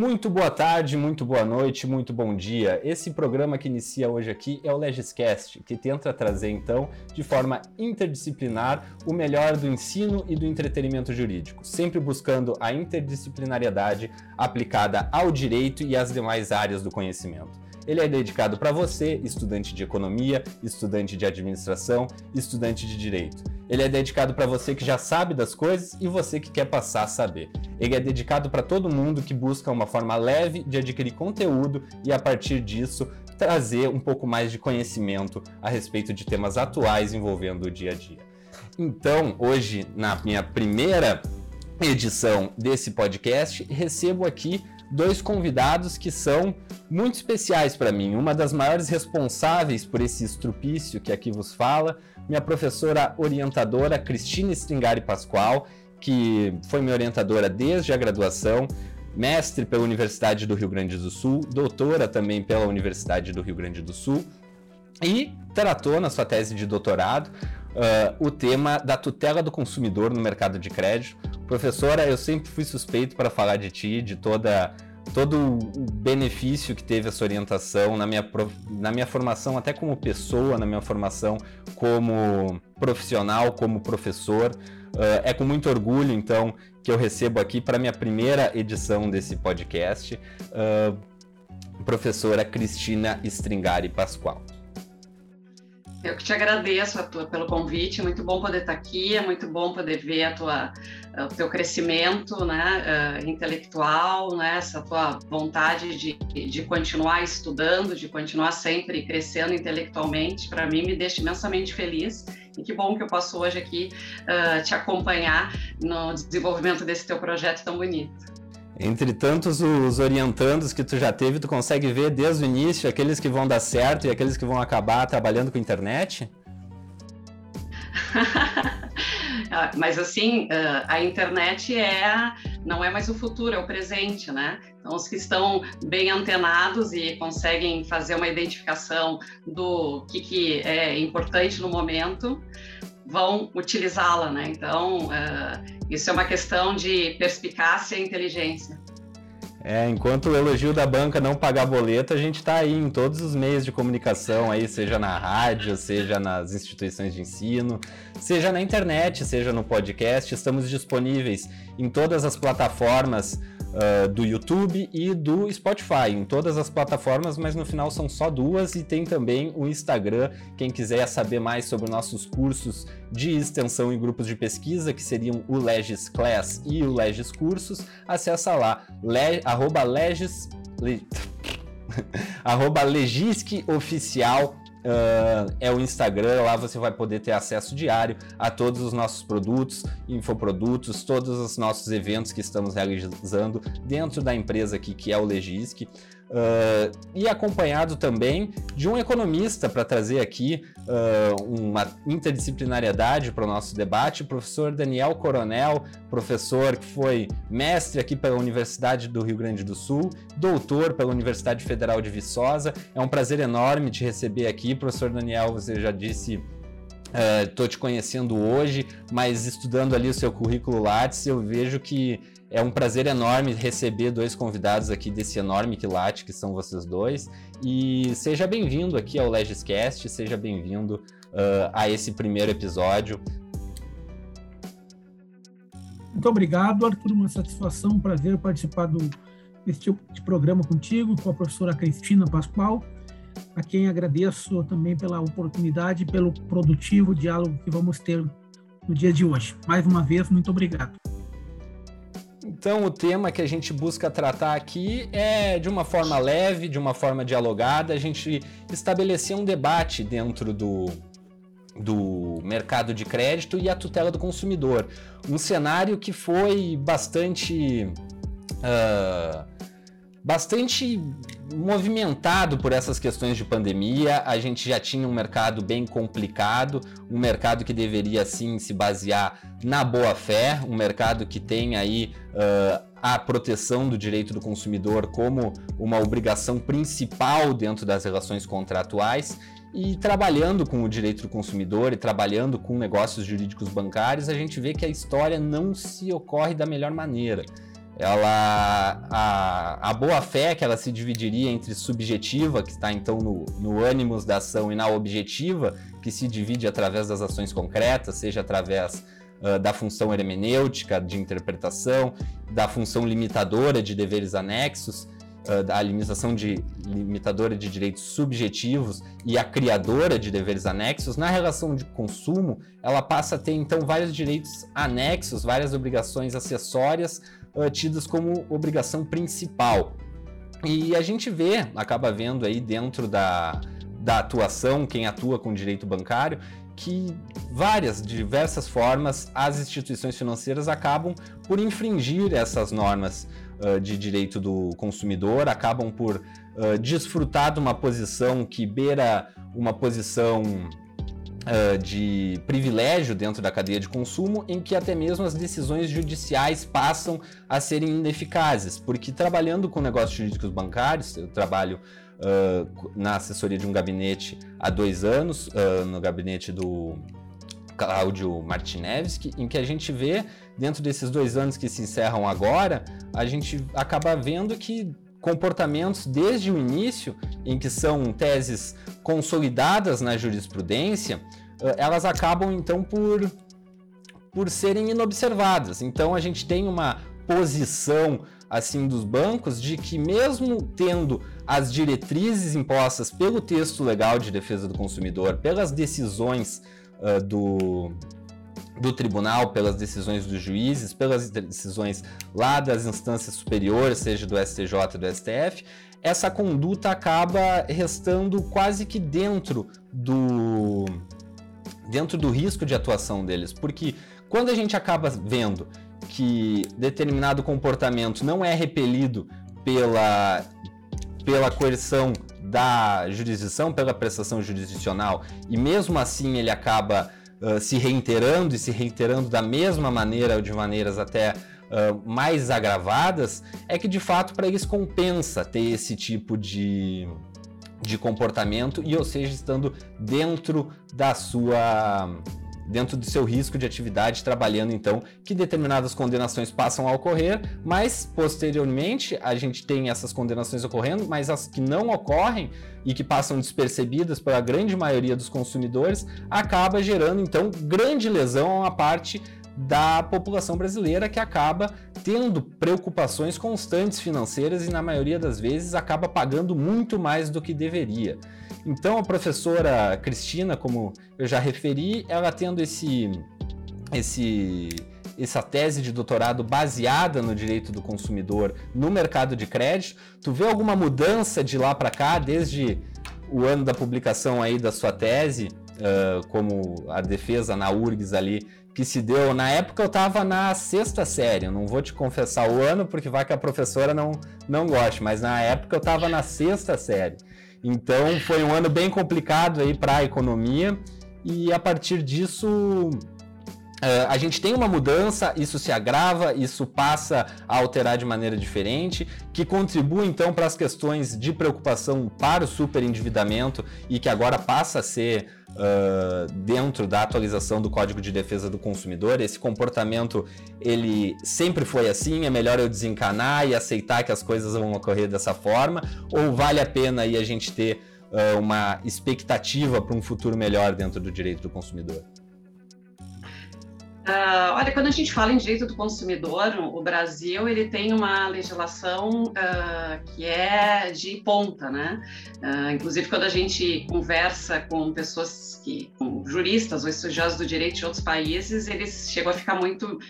Muito boa tarde, muito boa noite, muito bom dia. Esse programa que inicia hoje aqui é o Legiscast, que tenta trazer então, de forma interdisciplinar, o melhor do ensino e do entretenimento jurídico, sempre buscando a interdisciplinariedade aplicada ao direito e às demais áreas do conhecimento. Ele é dedicado para você, estudante de economia, estudante de administração, estudante de direito. Ele é dedicado para você que já sabe das coisas e você que quer passar a saber. Ele é dedicado para todo mundo que busca uma forma leve de adquirir conteúdo e a partir disso trazer um pouco mais de conhecimento a respeito de temas atuais envolvendo o dia a dia. Então, hoje, na minha primeira edição desse podcast, recebo aqui dois convidados que são muito especiais para mim. Uma das maiores responsáveis por esse estrupício que aqui vos fala, minha professora orientadora Cristina Stringari Pascoal, que foi minha orientadora desde a graduação, mestre pela Universidade do Rio Grande do Sul, doutora também pela Universidade do Rio Grande do Sul, e tratou na sua tese de doutorado uh, o tema da tutela do consumidor no mercado de crédito. Professora, eu sempre fui suspeito para falar de ti, de toda todo o benefício que teve essa orientação na minha, na minha formação, até como pessoa, na minha formação como profissional, como professor. Uh, é com muito orgulho, então, que eu recebo aqui para minha primeira edição desse podcast, uh, professora Cristina Stringari Pascoal. Eu que te agradeço tua, pelo convite, muito bom poder estar aqui, é muito bom poder ver a tua, o teu crescimento né, uh, intelectual, né, essa tua vontade de, de continuar estudando, de continuar sempre crescendo intelectualmente, para mim me deixa imensamente feliz e que bom que eu posso hoje aqui uh, te acompanhar no desenvolvimento desse teu projeto tão bonito. Entre tantos os orientandos que tu já teve, tu consegue ver desde o início aqueles que vão dar certo e aqueles que vão acabar trabalhando com internet? Ah, mas assim, ah, a internet é não é mais o futuro, é o presente, né? Então, os que estão bem antenados e conseguem fazer uma identificação do que, que é importante no momento, vão utilizá-la, né? Então, uh, isso é uma questão de perspicácia e inteligência. É, enquanto o elogio da banca não pagar boleto, a gente está aí em todos os meios de comunicação, aí, seja na rádio, seja nas instituições de ensino, seja na internet, seja no podcast. Estamos disponíveis em todas as plataformas uh, do YouTube e do Spotify, em todas as plataformas, mas no final são só duas e tem também o Instagram. Quem quiser saber mais sobre nossos cursos de extensão e grupos de pesquisa, que seriam o Legis Class e o Legis Cursos, acessa lá, le, arroba legis, le, arroba legisque oficial Uh, é o Instagram, lá você vai poder ter acesso diário a todos os nossos produtos, infoprodutos, todos os nossos eventos que estamos realizando dentro da empresa aqui que é o Legisc. Uh, e acompanhado também de um economista para trazer aqui uh, uma interdisciplinariedade para o nosso debate, o professor Daniel Coronel, professor que foi mestre aqui pela Universidade do Rio Grande do Sul, doutor pela Universidade Federal de Viçosa. É um prazer enorme te receber aqui, professor Daniel. Você já disse Estou uh, te conhecendo hoje, mas estudando ali o seu currículo Lattes, eu vejo que é um prazer enorme receber dois convidados aqui desse enorme quilate que são vocês dois. E seja bem-vindo aqui ao Legiscast, seja bem-vindo uh, a esse primeiro episódio. Muito obrigado, Arthur. Uma satisfação, um prazer participar do, desse tipo de programa contigo, com a professora Cristina Pascoal, a quem agradeço também pela oportunidade, pelo produtivo diálogo que vamos ter no dia de hoje. Mais uma vez, muito obrigado. Então, o tema que a gente busca tratar aqui é de uma forma leve, de uma forma dialogada, a gente estabelecer um debate dentro do, do mercado de crédito e a tutela do consumidor. Um cenário que foi bastante. Uh, bastante movimentado por essas questões de pandemia. A gente já tinha um mercado bem complicado, um mercado que deveria sim se basear na boa fé, um mercado que tem aí uh, a proteção do direito do consumidor como uma obrigação principal dentro das relações contratuais. E trabalhando com o direito do consumidor e trabalhando com negócios jurídicos bancários, a gente vê que a história não se ocorre da melhor maneira. Ela a, a boa fé que ela se dividiria entre subjetiva, que está então no, no ânimos da ação, e na objetiva, que se divide através das ações concretas, seja através uh, da função hermenêutica de interpretação, da função limitadora de deveres anexos, uh, da limitação de limitadora de direitos subjetivos e a criadora de deveres anexos, na relação de consumo, ela passa a ter então vários direitos anexos, várias obrigações acessórias uh, tidas como obrigação principal. E a gente vê, acaba vendo aí dentro da, da atuação, quem atua com direito bancário, que várias, diversas formas, as instituições financeiras acabam por infringir essas normas uh, de direito do consumidor, acabam por uh, desfrutar de uma posição que beira uma posição uh, de privilégio dentro da cadeia de consumo, em que até mesmo as decisões judiciais passam a serem ineficazes, porque trabalhando com negócios jurídicos bancários, eu trabalho uh, na assessoria de um gabinete há dois anos, uh, no gabinete do Cláudio Martinevski, em que a gente vê, dentro desses dois anos que se encerram agora, a gente acaba vendo que comportamentos desde o início, em que são teses consolidadas na jurisprudência, eh, elas acabam então por, por serem inobservadas. Então a gente tem uma posição assim dos bancos de que mesmo tendo as diretrizes impostas pelo texto legal de defesa do consumidor, pelas decisões uh, do do tribunal, pelas decisões dos juízes, pelas decisões lá das instâncias superiores, seja do STJ do STF, essa conduta acaba restando quase que dentro do dentro do risco de atuação deles, porque quando a gente acaba vendo que determinado comportamento não é repelido pela pela coerção da jurisdição, pela prestação jurisdicional, e mesmo assim ele acaba se reiterando e se reiterando da mesma maneira ou de maneiras até uh, mais agravadas, é que de fato para eles compensa ter esse tipo de, de comportamento e, ou seja, estando dentro da sua dentro do seu risco de atividade, trabalhando então que determinadas condenações passam a ocorrer, mas posteriormente a gente tem essas condenações ocorrendo, mas as que não ocorrem e que passam despercebidas pela grande maioria dos consumidores, acaba gerando então grande lesão a uma parte da população brasileira que acaba tendo preocupações constantes financeiras e na maioria das vezes acaba pagando muito mais do que deveria. Então a professora Cristina, como eu já referi, ela tendo esse esse essa tese de doutorado baseada no direito do consumidor no mercado de crédito, tu vê alguma mudança de lá para cá desde o ano da publicação aí da sua tese, uh, como a defesa na URGS ali que se deu. Na época eu estava na sexta série, eu não vou te confessar o ano porque vai que a professora não, não goste, mas na época eu estava na sexta série. Então foi um ano bem complicado aí para a economia e a partir disso a gente tem uma mudança, isso se agrava, isso passa a alterar de maneira diferente, que contribui então para as questões de preocupação para o superendividamento e que agora passa a ser uh, dentro da atualização do Código de Defesa do Consumidor. Esse comportamento ele sempre foi assim, é melhor eu desencanar e aceitar que as coisas vão ocorrer dessa forma, ou vale a pena aí a gente ter uh, uma expectativa para um futuro melhor dentro do direito do consumidor? Uh, olha, quando a gente fala em direito do consumidor, o Brasil ele tem uma legislação uh, que é de ponta, né? Uh, inclusive quando a gente conversa com pessoas que, com juristas ou estudiosos do direito de outros países, eles chegam a ficar muito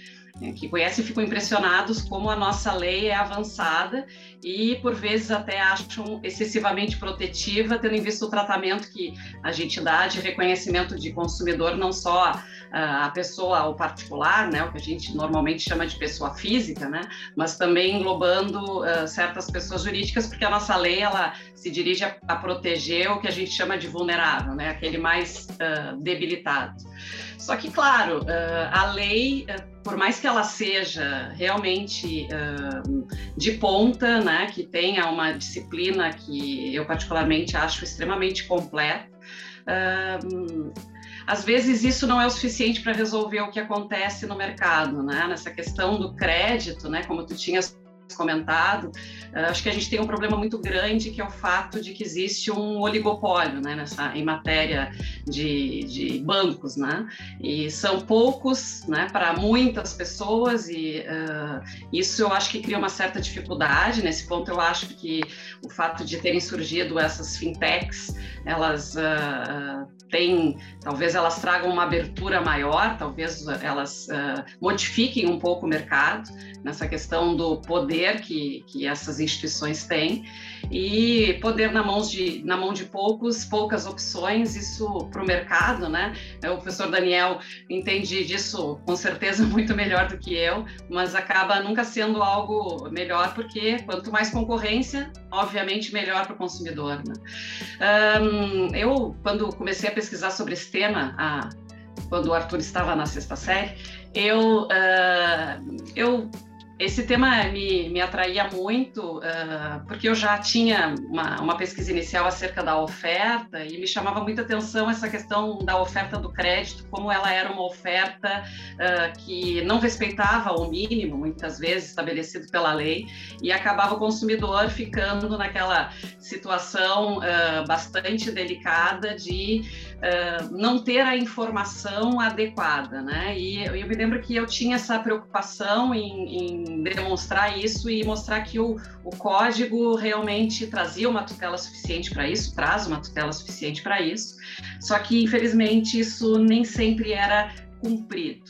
que conhecem ficam impressionados como a nossa lei é avançada e, por vezes, até acham excessivamente protetiva, tendo em vista o tratamento que a gente dá de reconhecimento de consumidor, não só a pessoa, o particular, né, o que a gente normalmente chama de pessoa física, né, mas também englobando uh, certas pessoas jurídicas, porque a nossa lei ela se dirige a, a proteger o que a gente chama de vulnerável, né, aquele mais uh, debilitado. Só que, claro, uh, a lei, por mais que ela seja realmente de ponta, né, que tenha uma disciplina que eu particularmente acho extremamente completa, às vezes isso não é o suficiente para resolver o que acontece no mercado, né? Nessa questão do crédito, né? Como tu tinhas comentado, eh, acho que a gente tem um problema muito grande que é o fato de que existe um oligopólio né, nessa, em matéria de, de bancos, né? E são poucos né, para muitas pessoas, e uh, isso eu acho que cria uma certa dificuldade. Nesse ponto, eu acho que o fato de terem surgido essas fintechs, elas uh, têm, talvez elas tragam uma abertura maior, talvez elas uh, modifiquem um pouco o mercado nessa questão do poder que, que essas instituições têm e poder na mão de, na mão de poucos, poucas opções, isso para o mercado, né? O professor Daniel entende disso com certeza muito melhor do que eu, mas acaba nunca sendo algo melhor, porque quanto mais concorrência, obviamente melhor para o consumidor. Né? Um, eu, quando comecei a pesquisar sobre esse tema, a, quando o Arthur estava na sexta série, eu, uh, eu esse tema me, me atraía muito, uh, porque eu já tinha uma, uma, pesquisa inicial acerca da oferta e me chamava muita atenção essa questão da oferta do crédito, como ela era uma oferta uh, que não respeitava o mínimo, muitas vezes estabelecido pela lei, e acabava o consumidor ficando naquela situação uh, bastante delicada de não ter a informação adequada. Né? E eu, me lembro que eu tinha essa preocupação em, em demonstrar isso e mostrar que o, o código realmente trazia uma tutela suficiente para isso, traz uma tutela suficiente para isso, só que infelizmente isso nem sempre era cumprido.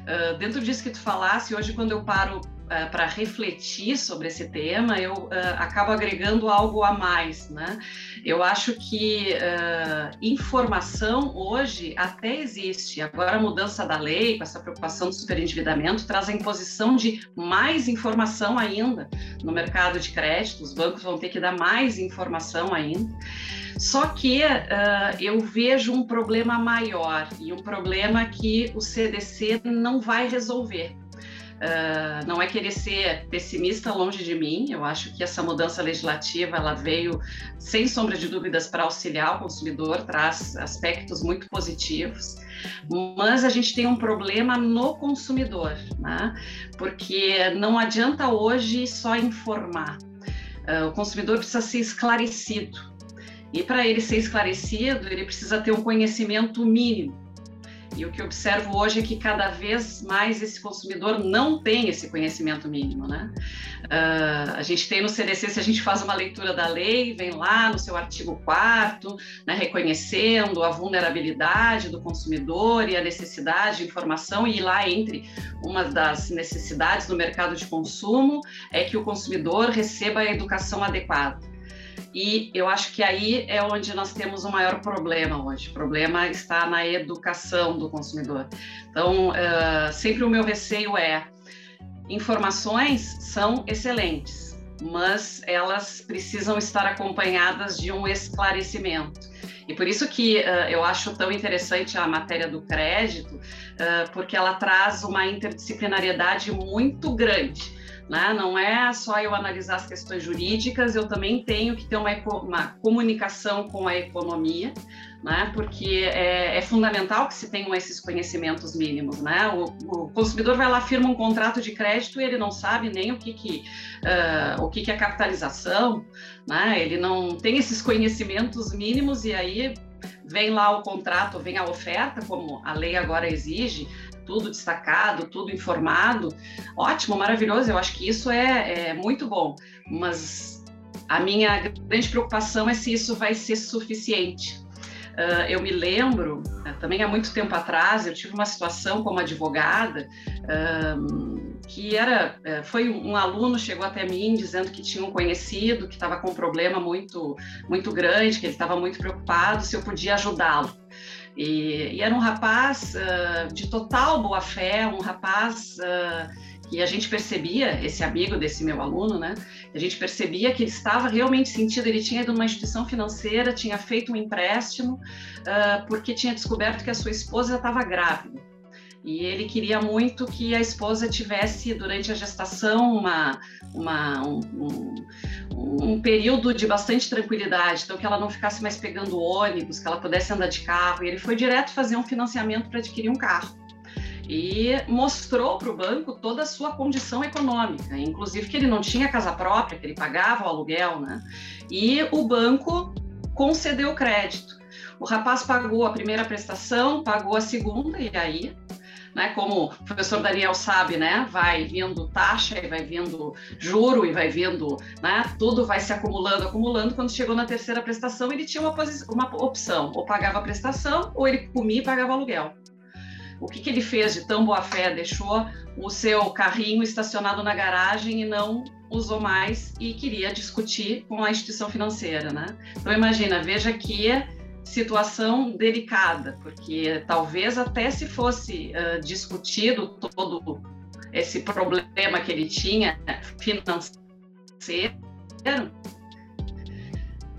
Uh, dentro disso que tu falasse, hoje quando eu paro uh, para refletir sobre esse tema, eu uh, acabo agregando algo a mais, né? Eu acho que uh, informação hoje até existe. Agora a mudança da lei, com essa preocupação do superendividamento, traz a imposição de mais informação ainda no mercado de crédito. Os bancos vão ter que dar mais informação ainda. Só que uh, eu vejo um problema maior e um problema que o CDC não vai resolver. Uh, não é querer ser pessimista longe de mim. Eu acho que essa mudança legislativa ela veio sem sombra de dúvidas para auxiliar o consumidor, traz aspectos muito positivos. Mas a gente tem um problema no consumidor, né? Porque não adianta hoje só informar. Uh, o consumidor precisa ser esclarecido. E para ele ser esclarecido, ele precisa ter um conhecimento mínimo e o que observo hoje é que cada vez mais esse consumidor não tem esse conhecimento mínimo, né? Uh, a gente tem no CDC, se a gente faz uma leitura da lei, vem lá no seu artigo 4 né, reconhecendo a vulnerabilidade do consumidor e a necessidade de informação, e lá entre uma das necessidades do mercado de consumo é que o consumidor receba a educação adequada. E eu acho que aí é onde nós temos o maior problema hoje. O problema está na educação do consumidor. Então, uh, sempre o meu receio é: informações são excelentes, mas elas precisam estar acompanhadas de um esclarecimento. E por isso que uh, eu acho tão interessante a matéria do crédito, uh, porque ela traz uma interdisciplinariedade muito grande. Né? Não é só eu analisar as questões jurídicas, eu também tenho que ter uma, uma comunicação com a economia, né? porque é, é, fundamental que se tenham esses conhecimentos mínimos. Né? O, o, consumidor vai lá, firma um contrato de crédito e ele não sabe nem o que, que, uh, o que, que é capitalização, né? ele não tem esses conhecimentos mínimos e aí vem lá o contrato, vem a oferta, como a lei agora exige, tudo destacado, tudo informado, ótimo, maravilhoso. Eu acho que isso é, é muito bom, mas a minha grande preocupação é se isso vai ser suficiente. Uh, eu me lembro, uh, também há muito tempo atrás, eu tive uma situação como advogada uh, que era, eh, foi um, um, aluno chegou até mim dizendo que tinha um conhecido que estava com um problema muito, muito grande, que ele estava muito preocupado, se eu podia ajudá-lo. E, e, era um rapaz uh, de total boa fé, um rapaz uh, que a gente percebia, esse amigo desse meu aluno, né? A gente percebia que ele estava realmente sentido, ele tinha ido numa instituição financeira, tinha feito um empréstimo, uh, porque tinha descoberto que a sua esposa estava grávida. E ele queria muito que a esposa tivesse, durante a gestação, uma, uma, um, um, um, período de bastante tranquilidade, então que ela não ficasse mais pegando ônibus, que ela pudesse andar de carro. E ele foi direto fazer um financiamento para adquirir um carro. e mostrou para o banco toda a sua condição econômica, inclusive que ele não tinha casa própria, que ele pagava o aluguel, né? E o banco concedeu o crédito. O rapaz pagou a primeira prestação, pagou a segunda, e aí né? Como o professor Daniel sabe, né? Vai vindo taxa e vai vindo juro e vai vindo, né? Tudo vai se acumulando, acumulando. Quando chegou na terceira prestação, ele tinha uma, uma opção: ou pagava a prestação, ou ele comia e pagava aluguel. O que, que ele fez de tão boa fé? Deixou o seu carrinho estacionado na garagem e não usou mais e queria discutir com a instituição financeira, né? Então imagina, veja que situação delicada, porque talvez até se fosse uh, discutido todo esse problema que ele tinha financeiro,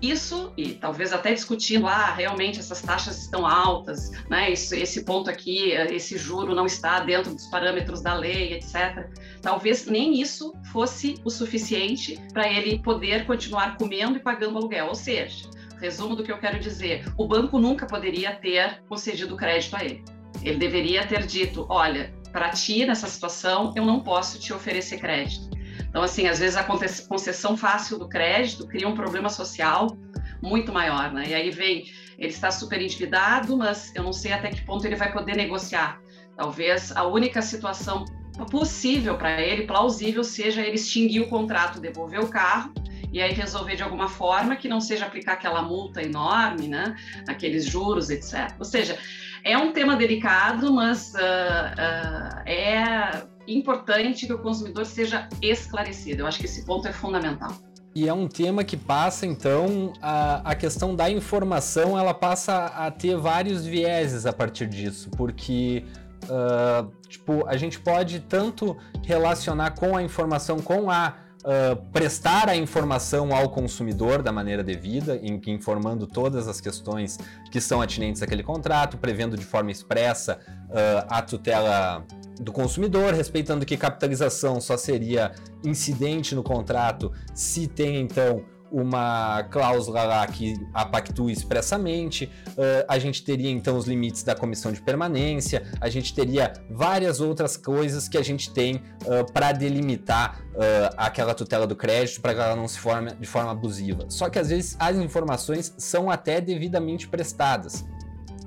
isso, e talvez até discutindo, ah, realmente essas taxas estão altas, né? Esse, esse ponto aqui, esse juro não está dentro dos parâmetros da lei, etc. Talvez nem isso fosse o suficiente para ele poder continuar comendo e pagando aluguel. Ou seja, resumo do que eu quero dizer, o banco nunca poderia ter concedido crédito a ele. Ele deveria ter dito, olha, para ti nessa situação eu não posso te oferecer crédito então, assim, às vezes a concessão fácil do crédito cria um problema social muito maior, né? E aí vem, ele está super endividado, mas eu não sei até que ponto ele vai poder negociar. Talvez a única situação possível para ele, plausível, seja ele extinguir o contrato, devolver o carro e aí resolver de alguma forma que não seja aplicar aquela multa enorme, né? Aqueles juros, etc. Ou seja, é um tema delicado, mas uh, uh, é importante que o consumidor seja esclarecido. Eu acho que esse ponto é fundamental. E é um tema que passa, então, a, a questão da informação, ela passa a ter vários vieses a partir disso, porque uh, tipo, a gente pode tanto relacionar com a informação, com a Uh, prestar a informação ao consumidor da maneira devida, em, informando todas as questões que são atinentes àquele contrato, prevendo de forma expressa uh, a tutela do consumidor, respeitando que capitalização só seria incidente no contrato se tem então uma cláusula lá que a pactue expressamente, uh, a gente teria então os limites da comissão de permanência, a gente teria várias outras coisas que a gente tem uh, para delimitar uh, aquela tutela do crédito para que ela não se forme de forma abusiva. Só que às vezes as informações são até devidamente prestadas.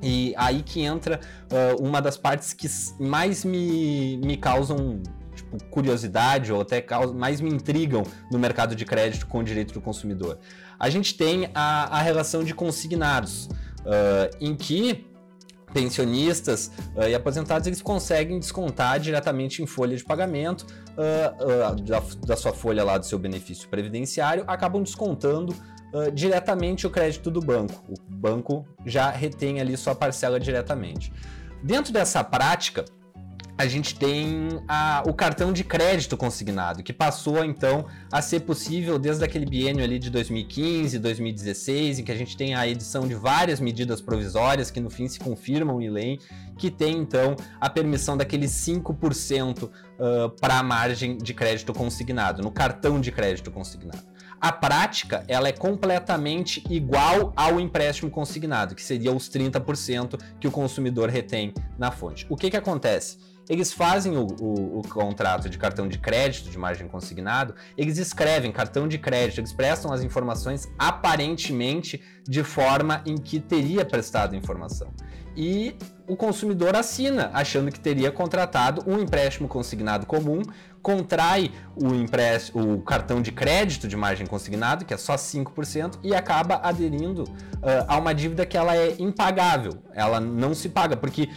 E aí que entra uma das partes que mais me, me causam tipo, curiosidade ou até mais me intrigam no mercado de crédito com o direito do consumidor. A gente tem a, a relação de consignados, uh, em que pensionistas uh, e aposentados eles conseguem descontar diretamente em folha de pagamento uh, uh, da, da, sua folha lá do seu benefício previdenciário, acabam descontando diretamente o crédito do banco. O banco já retém ali sua parcela diretamente. Dentro dessa prática, a gente tem a, o cartão de crédito consignado, que passou então a ser possível desde aquele biênio ali de 2015, 2016, em que a gente tem a edição de várias medidas provisórias que no fim se confirmam em lei, que tem então a permissão daqueles 5% uh, para a margem de crédito consignado, no cartão de crédito consignado. A prática, ela é completamente igual ao empréstimo consignado, que seria os 30% que o consumidor retém na fonte. O que que acontece? Eles fazem o, o, o, contrato de cartão de crédito de margem consignado, eles escrevem cartão de crédito, eles prestam as informações aparentemente de forma em que teria prestado informação. E o consumidor assina, achando que teria contratado um empréstimo consignado comum, contrai o, empréstimo, o cartão de crédito de margem consignado, que é só 5%, e acaba aderindo uh, a uma dívida que ela é impagável, ela não se paga, porque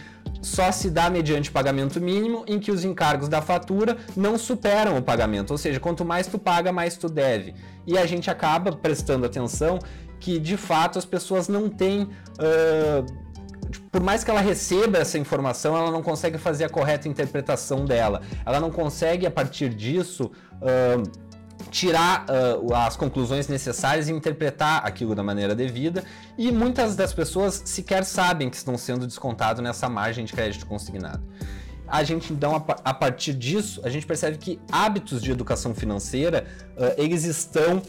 só se dá mediante pagamento mínimo em que os encargos da fatura não superam o pagamento, ou seja, quanto mais tu paga, mais tu deve. E a gente acaba prestando atenção que de fato as pessoas não têm uh, por mais que ela receba essa informação, ela não consegue fazer a correta interpretação dela. Ela não consegue, a partir disso, uh, tirar uh, as conclusões necessárias e interpretar aquilo da maneira devida. E muitas das pessoas sequer sabem que estão sendo descontados nessa margem de crédito consignado. A gente então, a partir disso, a gente percebe que hábitos de educação financeira, uh, eles estão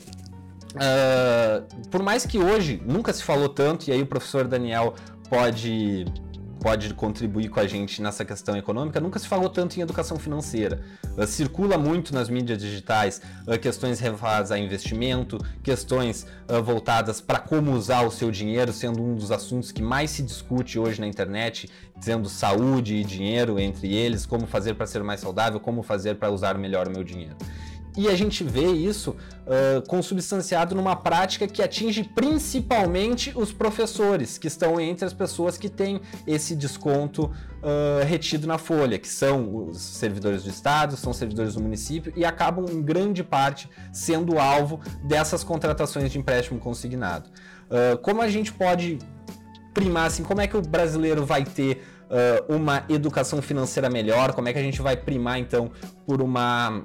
Uh, por mais que hoje nunca se falou tanto, e aí o professor Daniel pode pode contribuir com a gente nessa questão econômica, nunca se falou tanto em educação financeira. Uh, circula muito nas mídias digitais uh, questões relacionadas a investimento, questões uh, voltadas para como usar o seu dinheiro, sendo um dos assuntos que mais se discute hoje na internet, dizendo saúde e dinheiro entre eles, como fazer para ser mais saudável, como fazer para usar melhor o meu dinheiro. E a gente vê isso uh, consubstanciado numa prática que atinge principalmente os professores, que estão entre as pessoas que têm esse desconto uh, retido na folha, que são os servidores do Estado, são servidores do município e acabam, em grande parte, sendo alvo dessas contratações de empréstimo consignado. Uh, como a gente pode primar, assim, como é que o brasileiro vai ter uma educação financeira melhor? Como é que a gente vai primar, então, por uma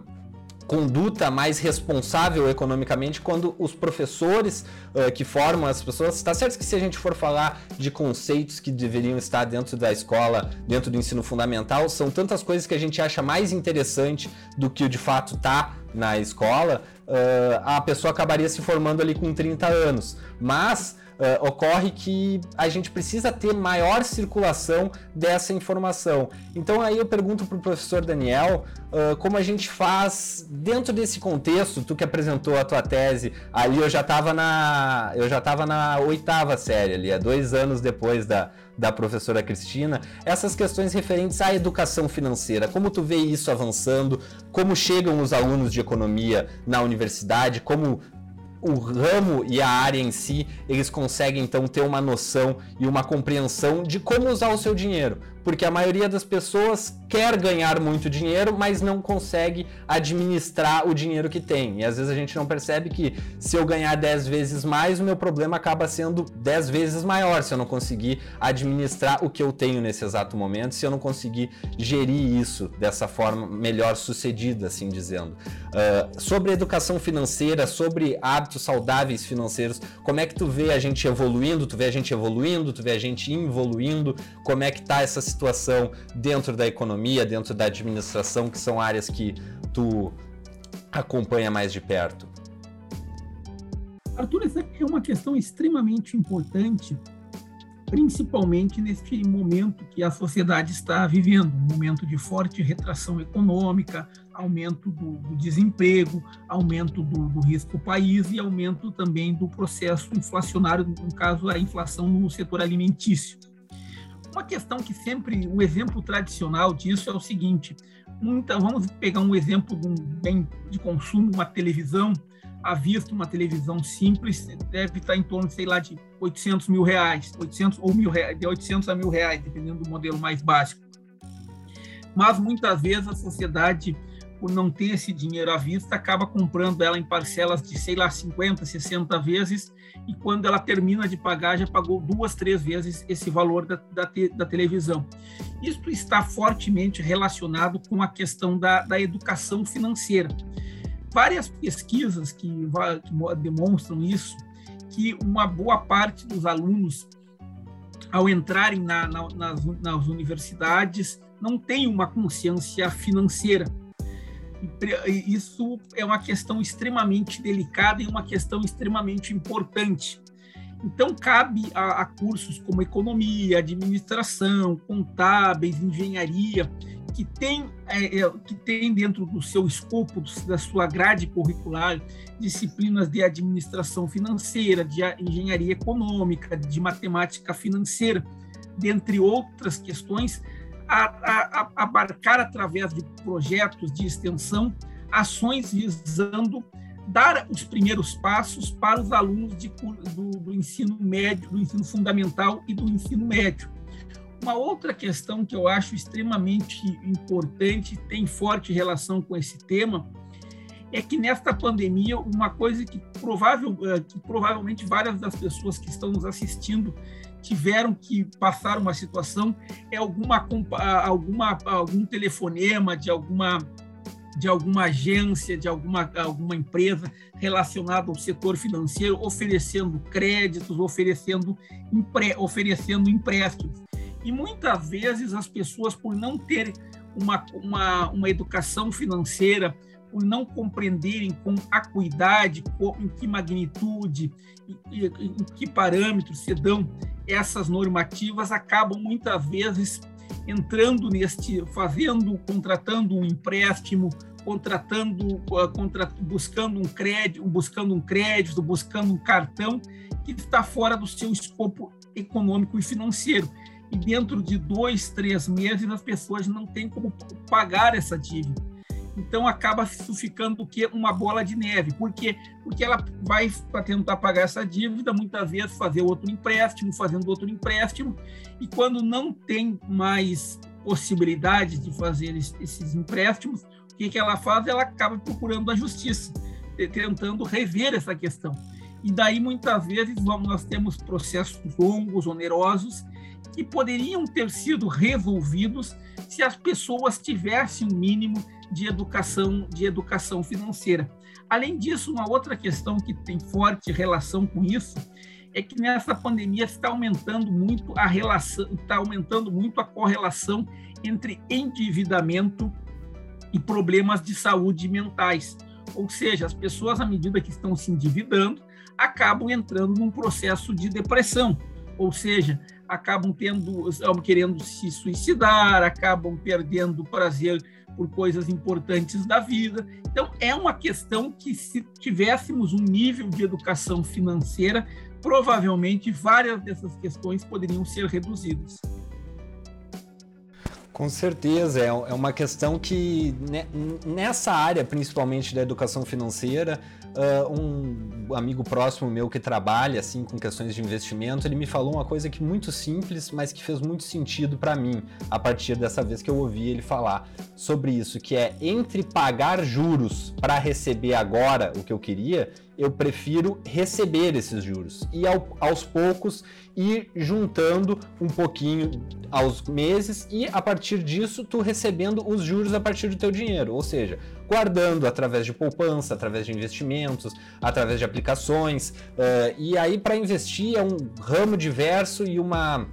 conduta mais responsável economicamente quando os professores uh, que formam as pessoas. Está certo que se a gente for falar de conceitos que deveriam estar dentro da escola, dentro do ensino fundamental, são tantas coisas que a gente acha mais interessante do que o de fato tá na escola, uh, a pessoa acabaria se formando ali com 30 anos. Mas uh, ocorre que a gente precisa ter maior circulação dessa informação. Então aí eu pergunto para o professor Daniel uh, como a gente faz dentro desse contexto, tu que apresentou a tua tese, ali eu já estava na eu já estava na oitava série ali, dois anos depois da, da professora Cristina, essas questões referentes à educação financeira, como tu vê isso avançando, como chegam os alunos de economia na universidade, como o ramo e a área em si, eles conseguem então ter uma noção e uma compreensão de como usar o seu dinheiro porque a maioria das pessoas quer ganhar muito dinheiro, mas não consegue administrar o dinheiro que tem. E às vezes a gente não percebe que se eu ganhar 10 vezes mais, o meu problema acaba sendo 10 vezes maior se eu não conseguir administrar o que eu tenho nesse exato momento, se eu não conseguir gerir isso dessa forma melhor sucedida, assim dizendo. Uh, sobre educação financeira, sobre hábitos saudáveis financeiros, como é que tu vê a gente evoluindo? Tu vê a gente evoluindo, tu vê a gente evoluindo? Como é que tá essa situação? Situação dentro da economia, dentro da administração, que são áreas que tu acompanha mais de perto? Arthur, essa é uma questão extremamente importante, principalmente neste momento que a sociedade está vivendo, um momento de forte retração econômica, aumento do, do desemprego, aumento do, do risco país e aumento também do processo inflacionário, no caso a inflação no setor alimentício. Uma questão que sempre, o exemplo tradicional disso é o seguinte: muita, vamos pegar um exemplo de um bem de consumo, uma televisão, à vista, uma televisão simples, deve estar em torno, sei lá, de 800 mil reais, 800 ou mil reais, de 800 a mil reais, dependendo do modelo mais básico. Mas muitas vezes a sociedade por não ter esse dinheiro à vista, acaba comprando ela em parcelas de, sei lá, 50, 60 vezes, e quando ela termina de pagar, já pagou duas, três vezes esse valor da, da, te, da televisão. Isso está fortemente relacionado com a questão da, da educação financeira. Várias pesquisas que, que demonstram isso, que uma boa parte dos alunos, ao entrarem na, na, nas, nas universidades, não tem uma consciência financeira isso é uma questão extremamente delicada e uma questão extremamente importante. Então, cabe a, a, cursos como economia, administração, contábeis, engenharia, que tem, é, é, que tem dentro do seu escopo, da sua grade curricular, disciplinas de administração financeira, de engenharia econômica, de matemática financeira, dentre outras questões, abarcar através de projetos de extensão ações visando dar os primeiros passos para os alunos de, do, do, ensino médio, do ensino fundamental e do ensino médio. Uma outra questão que eu acho extremamente importante, tem forte relação com esse tema, é que nesta pandemia, uma coisa que, provável, eh, que provavelmente várias das pessoas que estão nos assistindo tiveram que passar uma situação é alguma, alguma algum telefonema de alguma de alguma agência, de alguma, alguma empresa relacionada ao setor financeiro, oferecendo créditos, oferecendo, empre, oferecendo empréstimos. E muitas vezes as pessoas, por não ter uma, uma, uma educação financeira, por não compreenderem com acuidade, em que magnitude, em, em que parâmetros se dão essas normativas acabam muitas vezes entrando neste, fazendo, contratando um empréstimo, contratando, ah, contra, buscando um crédito, buscando um crédito, buscando um cartão que está fora do seu escopo econômico e financeiro. E dentro de dois, três meses as pessoas não têm como pagar essa dívida. Então acaba ficando o que uma bola de neve. Por quê? Porque ela vai para tentar pagar essa dívida, muitas vezes fazer outro empréstimo, fazendo outro empréstimo, e quando não tem mais possibilidade de fazer esses empréstimos, o que, que ela faz? Ela acaba procurando a justiça, tentando rever essa questão. E daí, muitas vezes, nós temos processos longos, onerosos, que poderiam ter sido resolvidos se as pessoas tivessem um mínimo de educação, de educação financeira. Além disso, uma outra questão que tem forte relação com isso é que nessa pandemia está aumentando muito a relação, está aumentando muito a correlação entre endividamento e problemas de saúde mentais. Ou seja, as pessoas, à medida que estão se endividando, acabam entrando num processo de depressão. Ou seja, acabam tendo, querendo se suicidar, acabam perdendo prazer por coisas importantes da vida. Então, é uma questão que, se tivéssemos um nível de educação financeira, provavelmente várias dessas questões poderiam ser reduzidas. Com certeza, é, é uma questão que nessa área, principalmente da educação financeira, uh, um amigo próximo meu que trabalha assim com questões de investimento, ele me falou uma coisa que muito simples, mas que fez muito sentido para mim a partir dessa vez que eu ouvi ele falar sobre isso, que é entre pagar juros para receber agora o que eu queria eu prefiro receber esses juros. E ao, aos poucos ir juntando um pouquinho aos meses e a partir disso tu recebendo os juros a partir do teu dinheiro, ou seja, guardando através de poupança, através de investimentos, através de aplicações uh, e aí para investir é um ramo diverso e uma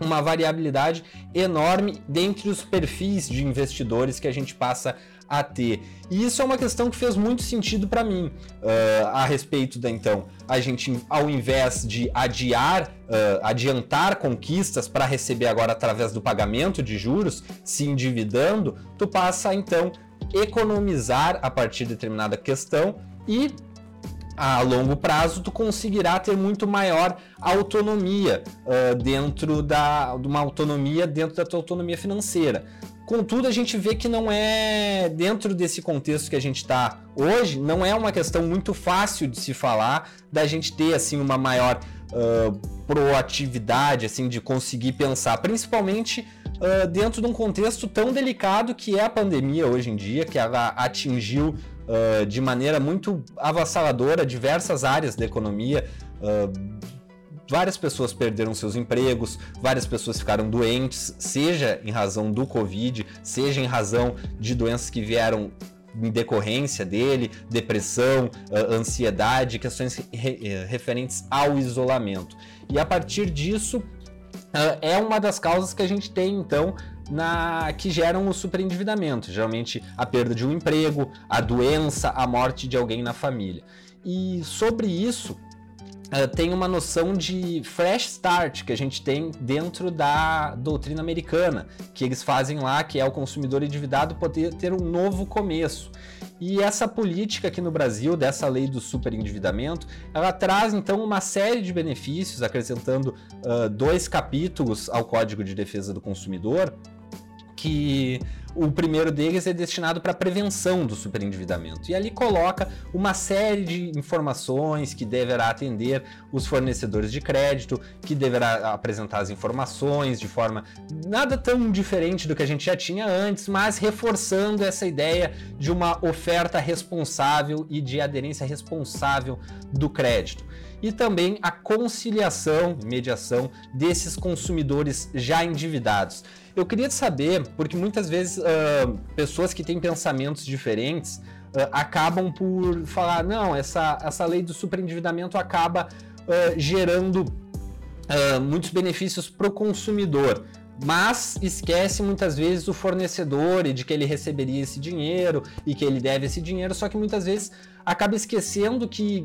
uma variabilidade enorme dentre os perfis de investidores que a gente passa a ter. E isso é uma questão que fez muito sentido para mim uh, a respeito da então a gente ao invés de adiar, uh, adiantar conquistas para receber agora através do pagamento de juros, se endividando, tu passa então economizar a partir de determinada questão e a longo prazo tu conseguirá ter muito maior autonomia uh, dentro da de uma autonomia dentro da tua autonomia financeira. Contudo, a gente vê que não é, dentro desse contexto que a gente está hoje, não é uma questão muito fácil de se falar, da gente ter assim uma maior uh, proatividade, assim, de conseguir pensar, principalmente uh, dentro de um contexto tão delicado que é a pandemia hoje em dia, que ela atingiu uh, de maneira muito avassaladora diversas áreas da economia várias pessoas perderam seus empregos, várias pessoas ficaram doentes, seja em razão do Covid, seja em razão de doenças que vieram em decorrência dele, depressão, ansiedade, questões eh, referentes ao isolamento. E a partir disso, é uma das causas que a gente tem, então, na que geram o superendividamento, geralmente a perda de um emprego, a doença, a morte de alguém na família. E sobre isso, Uh, tem uma noção de fresh start que a gente tem dentro da doutrina americana, que eles fazem lá, que é o consumidor endividado poder ter um novo começo. E essa política aqui no Brasil, dessa lei do superendividamento, ela traz então uma série de benefícios, acrescentando uh, dois capítulos ao Código de Defesa do Consumidor, que o primeiro deles é destinado para prevenção do superendividamento. E ali coloca uma série de informações que deverá atender os fornecedores de crédito, que deverá apresentar as informações de forma nada tão diferente do que a gente já tinha antes, mas reforçando essa ideia de uma oferta responsável e de aderência responsável do crédito e também a conciliação, mediação desses consumidores já endividados. Eu queria saber, porque muitas vezes uh, pessoas que têm pensamentos diferentes uh, acabam por falar: não, essa, essa lei do superendividamento acaba uh, gerando muitos benefícios para o consumidor. mas esquece muitas vezes o fornecedor e de que ele receberia esse dinheiro e que ele deve esse dinheiro, só que muitas vezes acaba esquecendo que,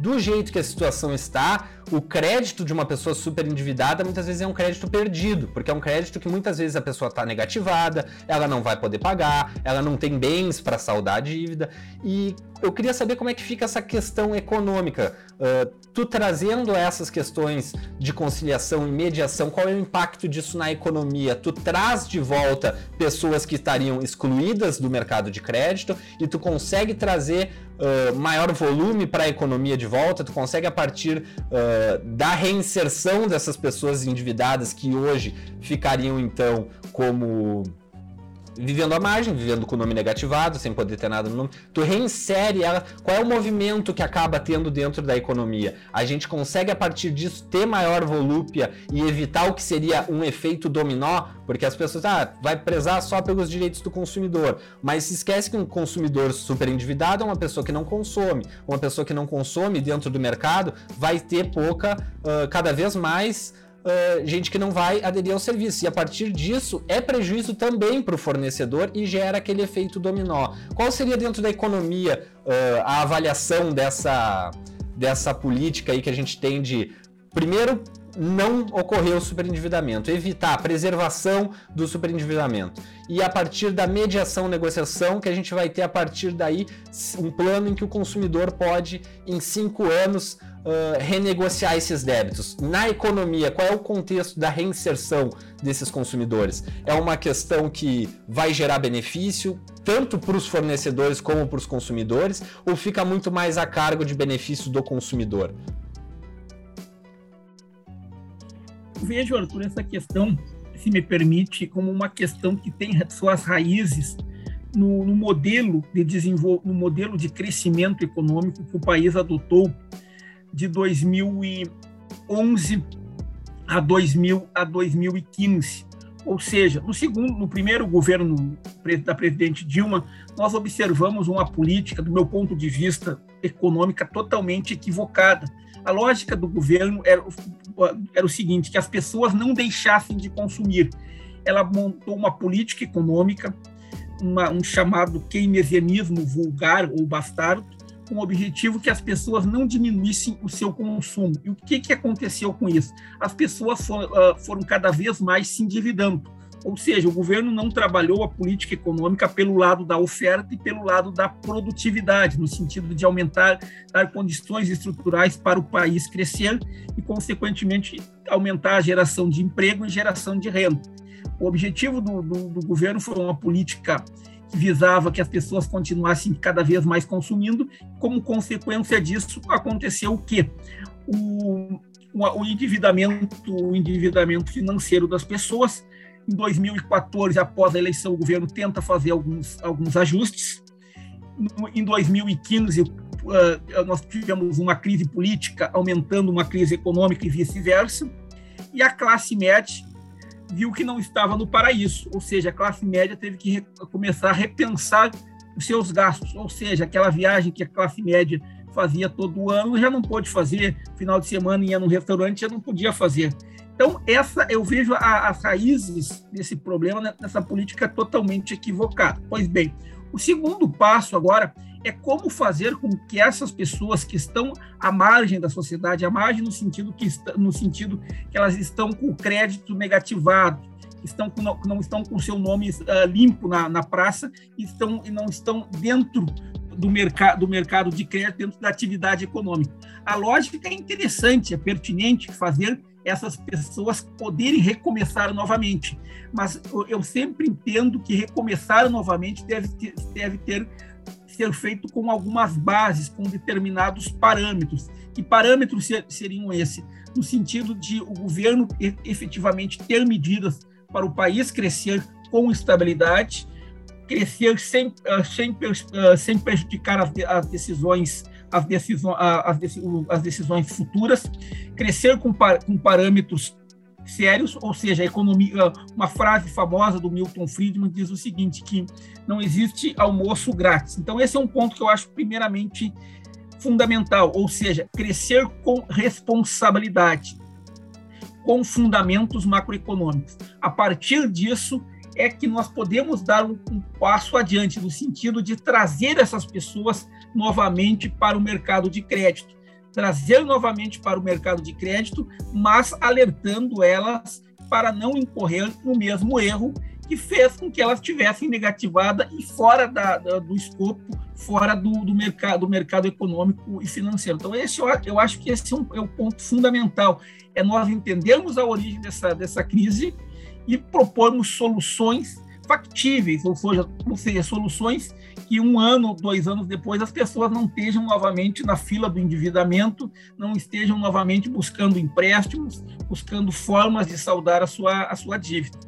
do jeito que a situação está, o crédito de uma pessoa super endividada muitas vezes é um crédito perdido, porque é um crédito que muitas vezes a pessoa está negativada, ela não vai poder pagar, ela não tem bens para saldar a dívida. E eu queria saber como é que fica essa questão econômica. Uh, tu trazendo essas questões de conciliação e mediação, qual é o impacto disso na economia? Tu traz de volta pessoas que estariam excluídas do mercado de crédito e tu consegue trazer uh, maior volume para a economia de volta, tu consegue a partir uh, da reinserção dessas pessoas endividadas que hoje ficariam então como vivendo à margem, vivendo com o nome negativado, sem poder ter nada no nome. Tu reinsere ela. Qual é o movimento que acaba tendo dentro da economia? A gente consegue, a partir disso, ter maior volúpia e evitar o que seria um efeito dominó, porque as pessoas, ah, vai prezar só pelos direitos do consumidor. Mas se esquece que um consumidor super endividado é uma pessoa que não consome. Uma pessoa que não consome dentro do mercado vai ter pouca, uh, cada vez mais uh, gente que não vai aderir ao serviço. E a partir disso, é prejuízo também para o fornecedor e gera aquele efeito dominó. Qual seria dentro da economia uh, a avaliação dessa, dessa política aí que a gente tem de, primeiro, não ocorrer o superendividamento, evitar a preservação do superendividamento. E a partir da mediação, negociação, que a gente vai ter a partir daí um plano em que o consumidor pode, em cinco anos, uh, renegociar esses débitos? Na economia, qual é o contexto da reinserção desses consumidores? É uma questão que vai gerar benefício tanto para os fornecedores como para os consumidores, ou fica muito mais a cargo de benefício do consumidor? Vejo, Arthur, essa questão, se me permite, como uma questão que tem suas raízes no, no modelo de desenvolvimento, no modelo de crescimento econômico que o país adotou de 2011 a, 2000, a 2015. Ou seja, no segundo, no primeiro governo da presidente Dilma, nós observamos uma política, do meu ponto de vista econômica, totalmente equivocada. A lógica do governo era, era o seguinte: que as pessoas não deixassem de consumir. Ela montou uma política econômica, uma, um chamado keynesianismo vulgar ou bastardo, com o objetivo que as pessoas não diminuíssem o seu consumo. E o que, que aconteceu com isso? As pessoas for, uh, foram cada vez mais se endividando. Ou seja, o governo não trabalhou a política econômica pelo lado da oferta e pelo lado da produtividade, no sentido de aumentar, dar condições estruturais para o país crescer e, consequentemente, aumentar a geração de emprego e geração de renda. O objetivo do, do, do governo foi uma política visava que as pessoas continuassem cada vez mais consumindo. Como consequência disso, aconteceu o quê? O, o, endividamento, o endividamento financeiro das pessoas. Em 2014, após a eleição, o governo tenta fazer alguns, alguns ajustes. Em 2015, uh, nós tivemos uma crise política aumentando uma crise econômica e vice-versa. E a classe média viu que não estava no paraíso, ou seja, a classe média teve que começar a repensar os seus gastos, ou seja, aquela viagem que a classe média fazia todo ano já não pôde fazer, final de semana ia num restaurante já não podia fazer. Então, essa eu vejo a, as raízes desse problema né, nessa política totalmente equivocada. Pois bem, o segundo passo agora é como fazer com que essas pessoas que estão à margem da sociedade, à margem no sentido que, no sentido que elas estão com o crédito negativado, estão com, não, estão com seu nome uh, limpo na, na praça e, estão, e não estão dentro do, mercado do mercado de crédito, dentro da atividade econômica. A lógica é interessante, é pertinente fazer essas pessoas poderem recomeçar novamente. Mas eu sempre entendo que recomeçar novamente deve ter, deve ter ser feito com algumas bases, com determinados parâmetros. Que parâmetros seriam esses? No sentido de o governo efetivamente ter medidas para o país crescer com estabilidade, crescer sem, ah, sem, ah, sem prejudicar as, as decisões as decisões, as, as decisões futuras, crescer com, com parâmetros sérios, ou seja, economia, uma frase famosa do Milton Friedman diz o seguinte, que não existe almoço grátis. Então esse é um ponto que eu acho primeiramente fundamental, ou seja, crescer com responsabilidade. com fundamentos macroeconômicos. A partir disso, é que nós podemos dar um, um, passo adiante no sentido de trazer essas pessoas novamente para o mercado de crédito, trazer novamente para o mercado de crédito, mas alertando elas para não incorrer no mesmo erro que fez com que elas tivessem negativada e fora da, da, do escopo, fora do, do, mercado, do mercado econômico e financeiro. Então, esse, eu acho que esse é, um, é o ponto fundamental, é nós entendermos a origem dessa, dessa crise e propormos soluções factíveis, ou seja, ou seja, soluções que um ano, dois anos depois, as pessoas não estejam novamente na fila do endividamento, não estejam novamente buscando empréstimos, buscando formas de saldar a sua, a sua dívida.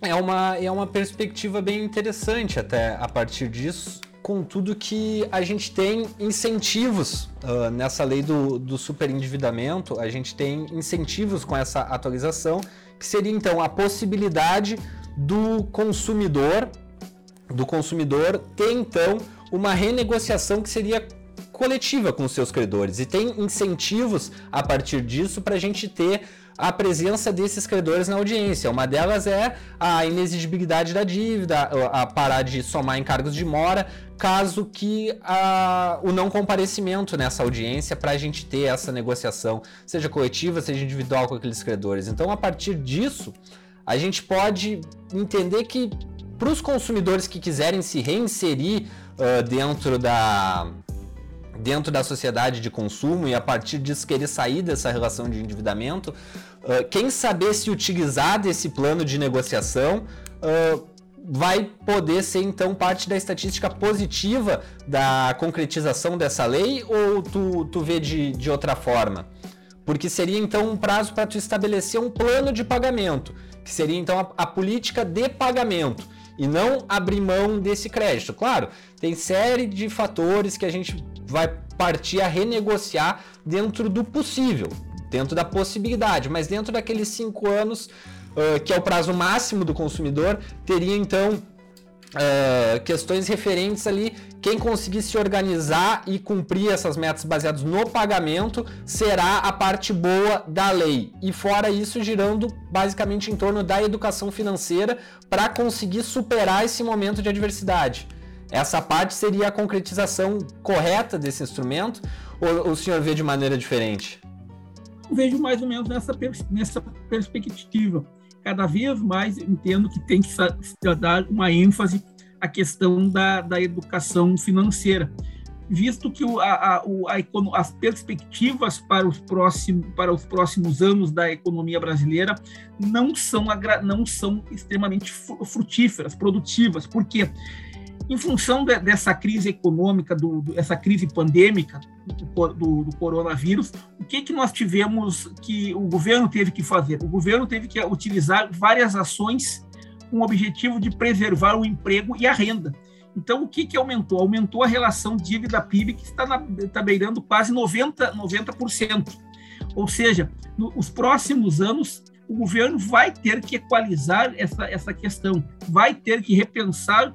É uma, é uma perspectiva bem interessante até a partir disso, contudo que a gente tem incentivos uh, nessa lei do, do superendividamento, a gente tem incentivos com essa atualização, que seria então a possibilidade do consumidor, do consumidor ter então uma renegociação que seria coletiva com seus credores. E tem incentivos a partir disso para a gente ter a presença desses credores na audiência. Uma delas é a inexigibilidade da dívida, a parar de somar encargos de mora, caso que a, o não comparecimento nessa audiência para a gente ter essa negociação, seja coletiva, seja individual com aqueles credores. Então, a partir disso, a gente pode entender que para os consumidores que quiserem se reinserir uh, dentro da dentro da sociedade de consumo e a partir disso querer sair dessa relação de endividamento, uh, quem saber se utilizar desse plano de negociação uh, vai poder ser então parte da estatística positiva da concretização dessa lei ou tu, tu vê de, de outra forma? Porque seria então um prazo para tu estabelecer um plano de pagamento, que seria então a, a política de pagamento e não abrir mão desse crédito. Claro, tem série de fatores que a gente vai partir a renegociar dentro do possível, dentro da possibilidade, mas dentro daqueles cinco anos, que é o prazo máximo do consumidor, teria então Uh, questões referentes ali, quem conseguir se organizar e cumprir essas metas baseadas no pagamento será a parte boa da lei. E fora isso, girando basicamente em torno da educação financeira para conseguir superar esse momento de adversidade. Essa parte seria a concretização correta desse instrumento ou o senhor vê de maneira diferente? Vejo mais ou menos nessa, nessa perspectiva cada vez mais entendo que tem que dar uma ênfase à questão da, da educação financeira, visto que o, a, o, a, as perspectivas para os, próximos, para os próximos anos da economia brasileira não são, não são extremamente frutíferas, produtivas, porque em função de, dessa crise econômica, do, do, essa crise pandêmica do, do, do, coronavírus, o que, que nós tivemos que o governo teve que fazer? O governo teve que utilizar várias ações com o objetivo de preservar o emprego e a renda. Então, o que, que aumentou? Aumentou a relação dívida-PIB, que está, na, está beirando quase 90%. 90%. Ou seja, nos próximos anos, o governo vai ter que equalizar essa, essa questão, vai ter que repensar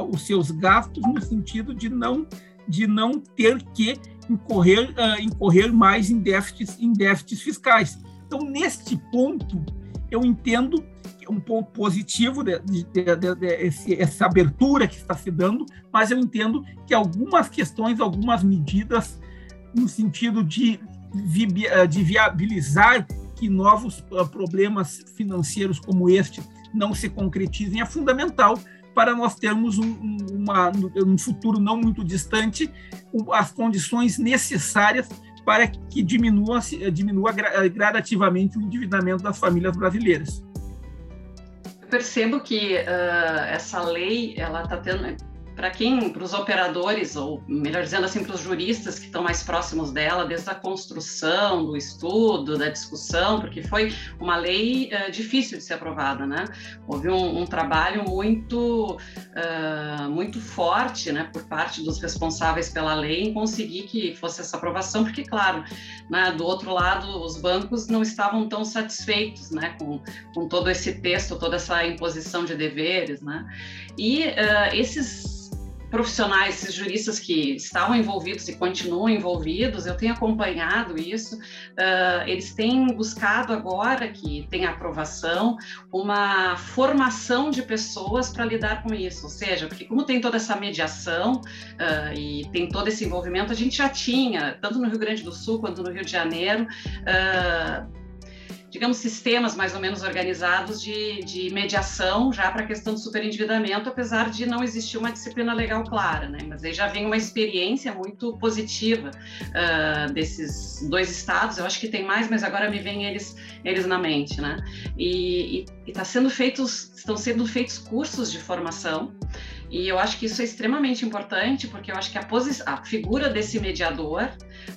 os seus gastos no sentido de não de não ter que incorrer uh, incorrer mais em déficits em déficits fiscais. Então neste ponto eu entendo que é um ponto positivo de, de, de, de esse, essa abertura que está se dando, mas eu entendo que algumas questões, algumas medidas no sentido de, de viabilizar que novos ah, problemas financeiros como este não se concretizem é fundamental para nós termos um, uma, um futuro não muito distante as condições necessárias para que diminua, diminua gradativamente o endividamento das famílias brasileiras. Eu percebo que uh, essa lei ela está tendo para quem, para os operadores, ou melhor dizendo assim, para os juristas que estão mais próximos dela, desde a construção, do estudo, da discussão, porque foi uma lei uh, difícil de ser aprovada, né? Houve um, um trabalho muito, uh, muito forte, né, por parte dos responsáveis pela lei em conseguir que fosse essa aprovação, porque, claro, né, do outro lado, os bancos não estavam tão satisfeitos, né, com, com todo esse texto, toda essa imposição de deveres, né? E uh, esses profissionais, esses juristas que estavam envolvidos e continuam envolvidos, eu tenho acompanhado isso, uh, eles têm buscado agora que tem aprovação uma formação de pessoas para lidar com isso, ou seja, porque como tem toda essa mediação uh, e tem todo esse envolvimento, a gente já tinha, tanto no Rio Grande do Sul quanto no Rio de Janeiro, uh, digamos, sistemas mais ou menos organizados de, de mediação já para a questão do superendividamento, apesar de não existir uma disciplina legal clara, né? Mas aí já vem uma experiência muito positiva uh, desses dois estados. Eu acho que tem mais, mas agora me vem eles, eles na mente, né? E está sendo feitos, estão sendo feitos cursos de formação e eu acho que isso é extremamente importante, porque eu acho que a, a figura desse mediador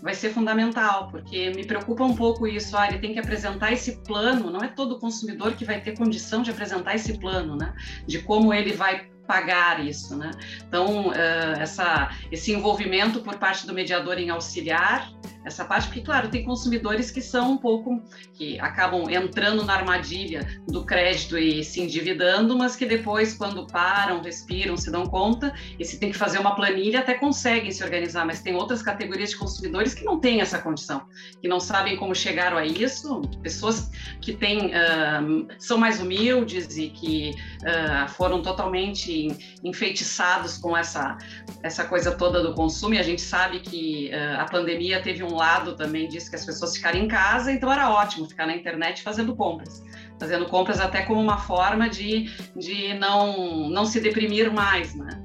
vai ser fundamental, porque me preocupa um pouco isso, ah, ele tem que apresentar esse plano, não é todo consumidor que vai ter condição de apresentar esse plano, né? De como ele vai pagar isso, né? Então, essa, esse envolvimento por parte do mediador em auxiliar essa parte, porque, claro, tem consumidores que são um pouco, que acabam entrando na armadilha do crédito e se endividando, mas que depois, quando param, respiram, se dão conta, e se tem que fazer uma planilha, até conseguem se organizar, mas tem outras categorias de consumidores que não têm essa condição, que não sabem como chegaram a isso, pessoas que têm, uh, são mais humildes e que uh, foram totalmente enfeitiçados com essa, essa coisa toda do consumo, e a gente sabe que uh, a pandemia teve um lado também disse que as pessoas ficarem em casa, então era ótimo ficar na internet fazendo compras. Fazendo compras até como uma forma de, de não, não se deprimir mais, né?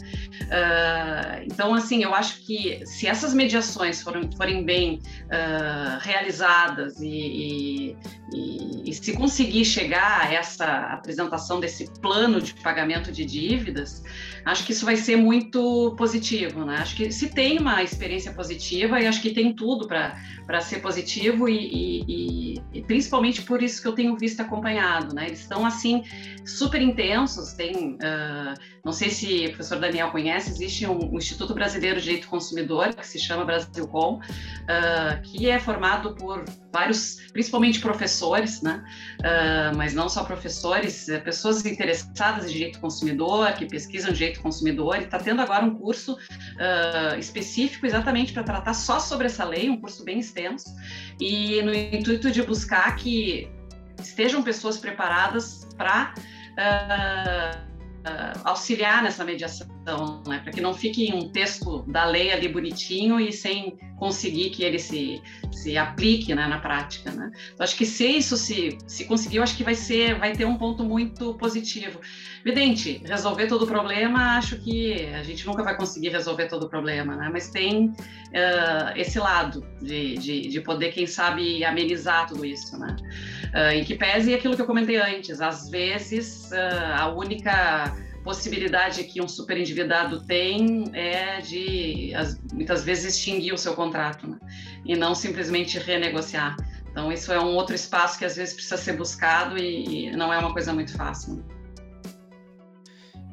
Uh, então, assim, eu acho que se essas mediações forem, forem bem uh, realizadas e, e, e, e, se conseguir chegar a essa apresentação desse plano de pagamento de dívidas, acho que isso vai ser muito positivo, né? Acho que se tem uma experiência positiva e acho que tem tudo para ser positivo e, e, principalmente por isso que eu tenho visto acompanhado, né? Eles estão assim super intensos. Tem, uh, não sei se o professor Daniel conhece, existe um, um, Instituto Brasileiro de Direito Consumidor que se chama Brasilcom, uh, que é formado por vários, principalmente professores, né? Uh, mas não só professores, é, pessoas interessadas em direito consumidor, que pesquisam direito consumidor, e está tendo agora um curso uh, específico exatamente para tratar só sobre essa lei, um curso bem extenso, e no intuito de buscar que estejam pessoas preparadas para uh, uh, auxiliar nessa mediação, né? para que não fique um texto da lei ali bonitinho e sem conseguir que ele se, se aplique né, na prática. Né? Então, acho que se isso se, se conseguir, eu acho que vai, ser, vai ter um ponto muito positivo. Evidente, resolver todo o problema, acho que a gente nunca vai conseguir resolver todo o problema, né? mas tem uh, esse lado de, de, de, poder, quem sabe, amenizar tudo isso. Né? Uh, em que pese aquilo que eu comentei antes, às vezes uh, a única possibilidade que um superendividado tem é de, muitas vezes, extinguir o seu contrato, né? e não simplesmente renegociar. Então, isso é um outro espaço que às vezes precisa ser buscado e, e não é uma coisa muito fácil. Né?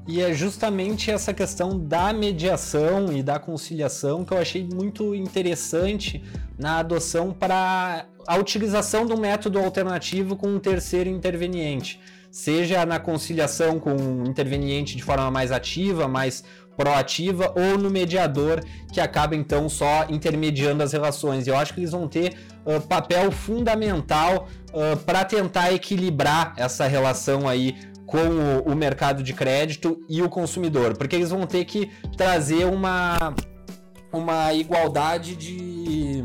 E é justamente essa questão da mediação e da conciliação que eu achei muito interessante na adoção para a utilização do método alternativo com um terceiro interveniente seja na conciliação com o interveniente de forma mais ativa, mais proativa, ou no mediador que acaba então só intermediando as relações. Eu acho que eles vão ter uh, papel fundamental uh, para tentar equilibrar essa relação aí com o, o mercado de crédito e o consumidor, porque eles vão ter que trazer uma, uma igualdade de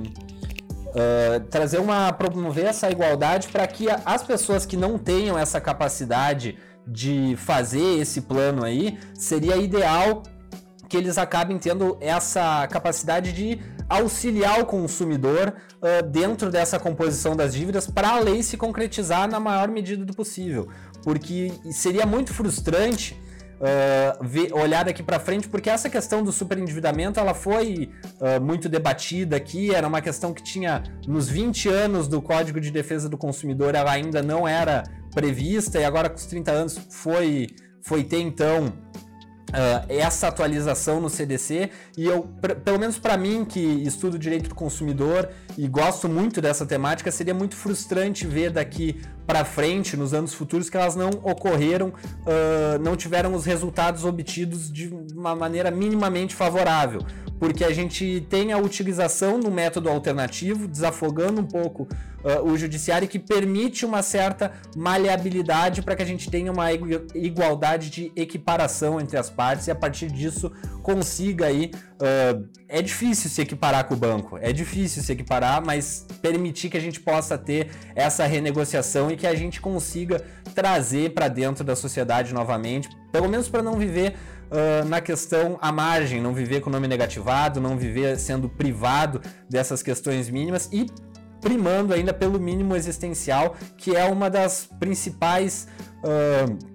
Uh, trazer uma promover essa igualdade para que as pessoas que não tenham essa capacidade de fazer esse plano aí seria ideal que eles acabem tendo essa capacidade de auxiliar o consumidor uh, dentro dessa composição das dívidas para a lei se concretizar na maior medida do possível, porque seria muito frustrante uh, ver, olhar daqui para frente, porque essa questão do superendividamento ela foi uh, muito debatida aqui, era uma questão que tinha nos 20 anos do Código de Defesa do Consumidor, ela ainda não era prevista, e agora com os 30 anos foi, foi ter então Uh, essa atualização no CDC e eu, pelo menos para mim que estudo direito do consumidor e gosto muito dessa temática, seria muito frustrante ver daqui para frente, nos anos futuros, que elas não ocorreram, uh, não tiveram os resultados obtidos de uma maneira minimamente favorável porque a gente tem a utilização no método alternativo, desafogando um pouco uh, o judiciário, que permite uma certa maleabilidade para que a gente tenha uma igualdade de equiparação entre as partes e a partir disso consiga aí. Uh, é difícil se equiparar com o banco, é difícil se equiparar, mas permitir que a gente possa ter essa renegociação e que a gente consiga trazer para dentro da sociedade novamente, pelo menos para não viver uh, na questão à margem, não viver com o nome negativado, não viver sendo privado dessas questões mínimas e primando ainda pelo mínimo existencial, que é uma das principais uh,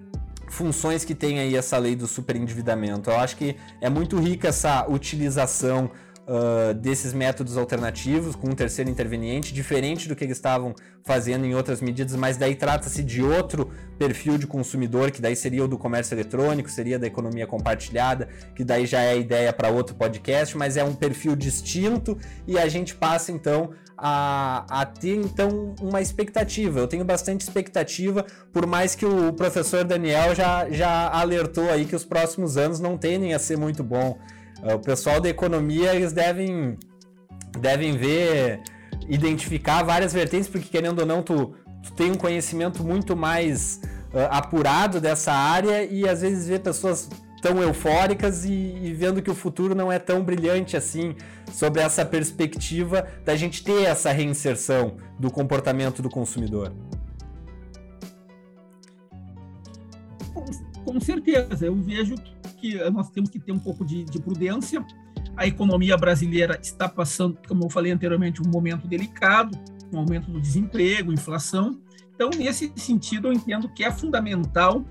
funções que tem aí essa lei do superendividamento. Eu acho que é muito rica essa utilização uh, desses métodos alternativos com um terceiro interveniente, diferente do que eles estavam fazendo em outras medidas, mas daí trata-se de outro perfil de consumidor, que daí seria o do comércio eletrônico, seria da economia compartilhada, que daí já é ideia para outro podcast, mas é um perfil distinto e a gente passa então a, a, ter então uma expectativa. Eu tenho bastante expectativa, por mais que o professor Daniel já, já alertou aí que os próximos anos não tendem a ser muito bom. É, o pessoal da economia, eles devem, devem ver, identificar várias vertentes, porque querendo ou não, tu, tu tem um conhecimento muito mais uh, apurado dessa área e às vezes vê pessoas tão eufóricas e, e, vendo que o futuro não é tão brilhante assim, sobre essa perspectiva da gente ter essa reinserção do comportamento do consumidor. Com certeza, eu vejo que nós temos que ter um pouco de, de prudência. A economia brasileira está passando, como eu falei anteriormente, um momento delicado, um aumento do desemprego, inflação. Então, nesse sentido, eu entendo que é fundamental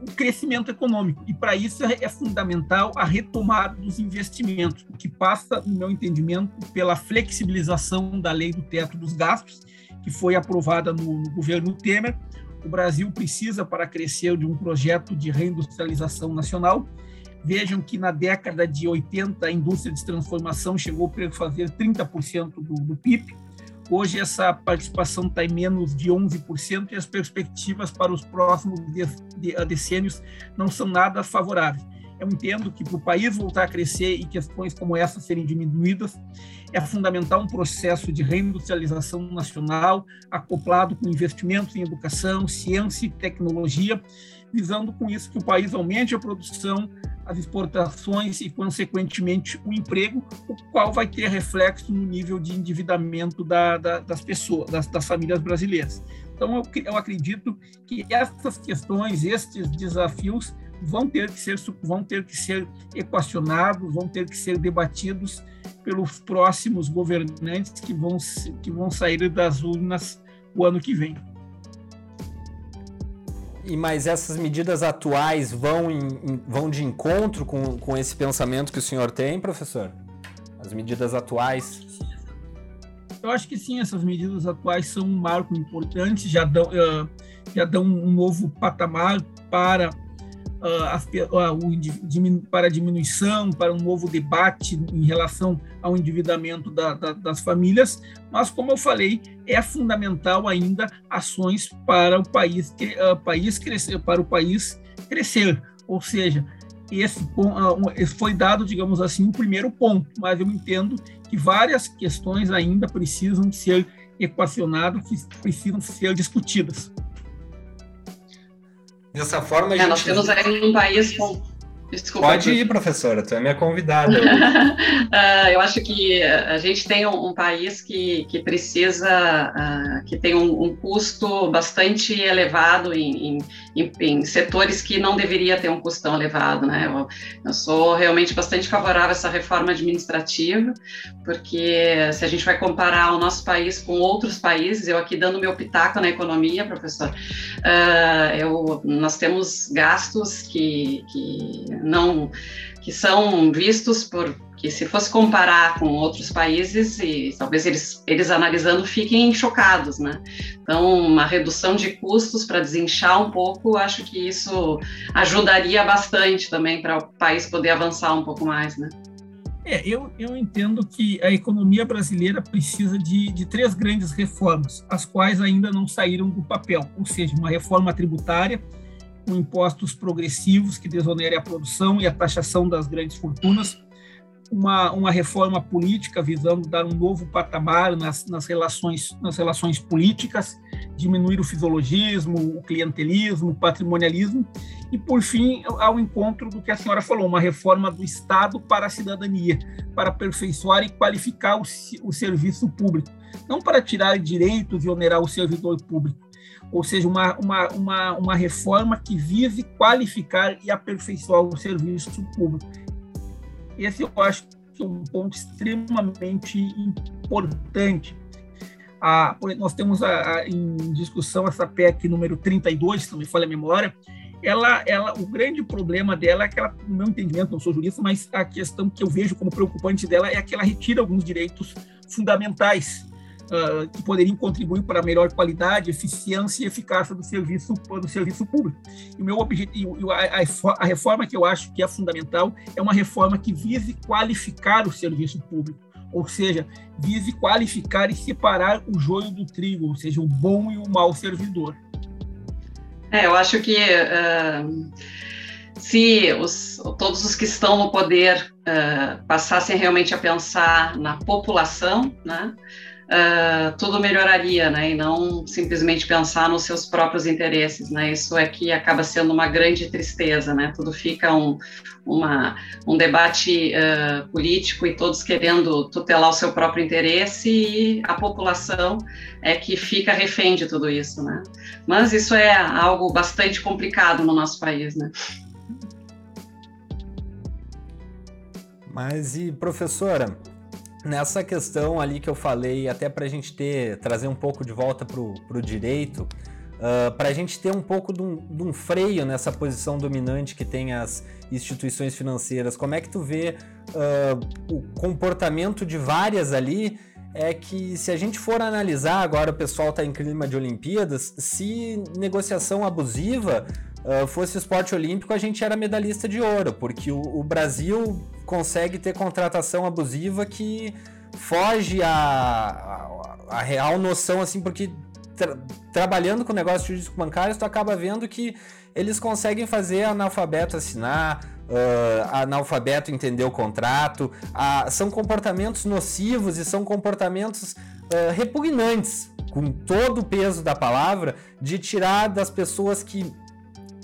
o crescimento econômico. E para isso é fundamental a retomada dos investimentos, que passa, no meu entendimento, pela flexibilização da lei do teto dos gastos, que foi aprovada no, no governo Temer, o Brasil precisa para crescer de um projeto de reindustrialização nacional. Vejam que na década de 80 a indústria de transformação chegou a fazer 30% do, do PIB. Hoje essa participação está em menos de 11% e as perspectivas para os próximos decênios não são nada favoráveis. Eu entendo que para o país voltar a crescer e questões como essa serem diminuídas, é fundamental um processo de reindustrialização nacional, acoplado com investimentos em educação, ciência e tecnologia, visando com isso que o país aumente a produção, as exportações e, consequentemente, o emprego, o qual vai ter reflexo no nível de endividamento da, da, das pessoas, das, das, famílias brasileiras. Então, eu, eu acredito que essas questões, estes desafios, vão ter que ser vão ter que ser equacionados, vão ter que ser debatidos pelos próximos governantes que vão que vão sair das urnas o ano que vem. E mas essas medidas atuais vão, em, vão de encontro com, com esse pensamento que o senhor tem, professor? As medidas atuais? Eu acho que sim, essas medidas atuais são um marco importante, já dão, já dão um novo patamar para para a diminuição, para um novo debate em relação ao endividamento da, da, das famílias, mas, como eu falei, é fundamental ainda ações para o país, uh, país crescer, para o país crescer, ou seja, esse, foi dado, digamos assim, o primeiro ponto, mas eu entendo que várias questões ainda precisam ser equacionadas, precisam ser discutidas. Dessa forma, a é, gente... Nós temos aí um país com Desculpa, Pode ir, professora, tu é minha convidada. uh, eu acho que a gente tem um, um país que, que precisa, uh, que tem um, um, custo bastante elevado em, em, em, setores que não deveria ter um custo tão elevado. Né? Eu, eu, sou realmente bastante favorável a essa reforma administrativa, porque se a gente vai comparar o nosso país com outros países, eu aqui dando meu pitaco na economia, professor, uh, eu, nós temos gastos que, que não que são vistos por porque se fosse comparar com outros países, e talvez eles, eles analisando fiquem chocados, né? Então, uma redução de custos para desinchar um pouco, acho que isso ajudaria bastante também para o país poder avançar um pouco mais, né? É, eu, eu entendo que a economia brasileira precisa de, de três grandes reformas, as quais ainda não saíram do papel, ou seja, uma reforma tributária, com impostos progressivos que desonerem a produção e a taxação das grandes fortunas, uma, uma reforma política visando dar um novo patamar nas, nas, relações, nas relações políticas, diminuir o fisiologismo, o clientelismo, o patrimonialismo, e, por fim, ao encontro do que a senhora falou, uma reforma do Estado para a cidadania, para aperfeiçoar e qualificar o, o serviço público, não para tirar direitos e onerar o servidor público, ou seja, uma, uma, uma, uma reforma que vise qualificar e aperfeiçoar o serviço público. Esse eu acho que é um ponto extremamente importante. Ah, nós temos a, a, em discussão essa PEC número 32, se não me falha a memória, ela, ela, o grande problema dela é que ela, no meu entendimento, não sou jurista, mas a questão que eu vejo como preocupante dela é que ela retira alguns direitos fundamentais uh, que poderiam contribuir para a melhor qualidade, eficiência e eficácia do serviço do serviço público. E o meu objetivo, a, a reforma que eu acho que é fundamental é uma reforma que vise qualificar o serviço público, ou seja, vise qualificar e separar o joio do trigo, ou seja, o bom e o mau servidor. É, eu acho que uh, se os, todos os que estão no poder uh, passassem realmente a pensar na população, né, uh, tudo melhoraria, né? E não simplesmente pensar nos seus próprios interesses, né? Isso é que acaba sendo uma grande tristeza, né? Tudo fica um, uma, um debate uh, político e todos querendo tutelar o seu próprio interesse e a população é que fica refém de tudo isso, né? Mas isso é algo bastante complicado no nosso país, né? Mas e professora, nessa questão ali que eu falei, até para a gente ter trazer um pouco de volta para o direito, uh, para a gente ter um pouco de um, de um, freio nessa posição dominante que tem as instituições financeiras, como é que tu vê uh, o comportamento de várias ali? É que se a gente for analisar, agora o pessoal está em clima de Olimpíadas, se negociação abusiva uh, fosse esporte olímpico, a gente era medalhista de ouro, porque o, o Brasil consegue ter contratação abusiva que foge a, a, a real noção, assim, porque tra trabalhando com negócios jurídicos bancários, tu acaba vendo que eles conseguem fazer analfabeto assinar, uh, analfabeto entender o contrato, uh, são comportamentos nocivos e são comportamentos uh, repugnantes, com todo o peso da palavra, de tirar das pessoas que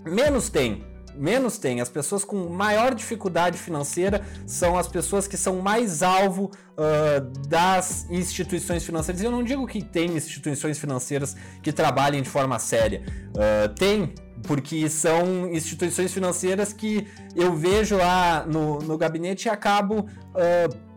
menos têm. Menos tem. As pessoas com maior dificuldade financeira são as pessoas que são mais alvo uh, das instituições financeiras. Eu não digo que tem instituições financeiras que trabalhem de forma séria. Uh, tem, porque são instituições financeiras que eu vejo lá no, no gabinete e acabo uh,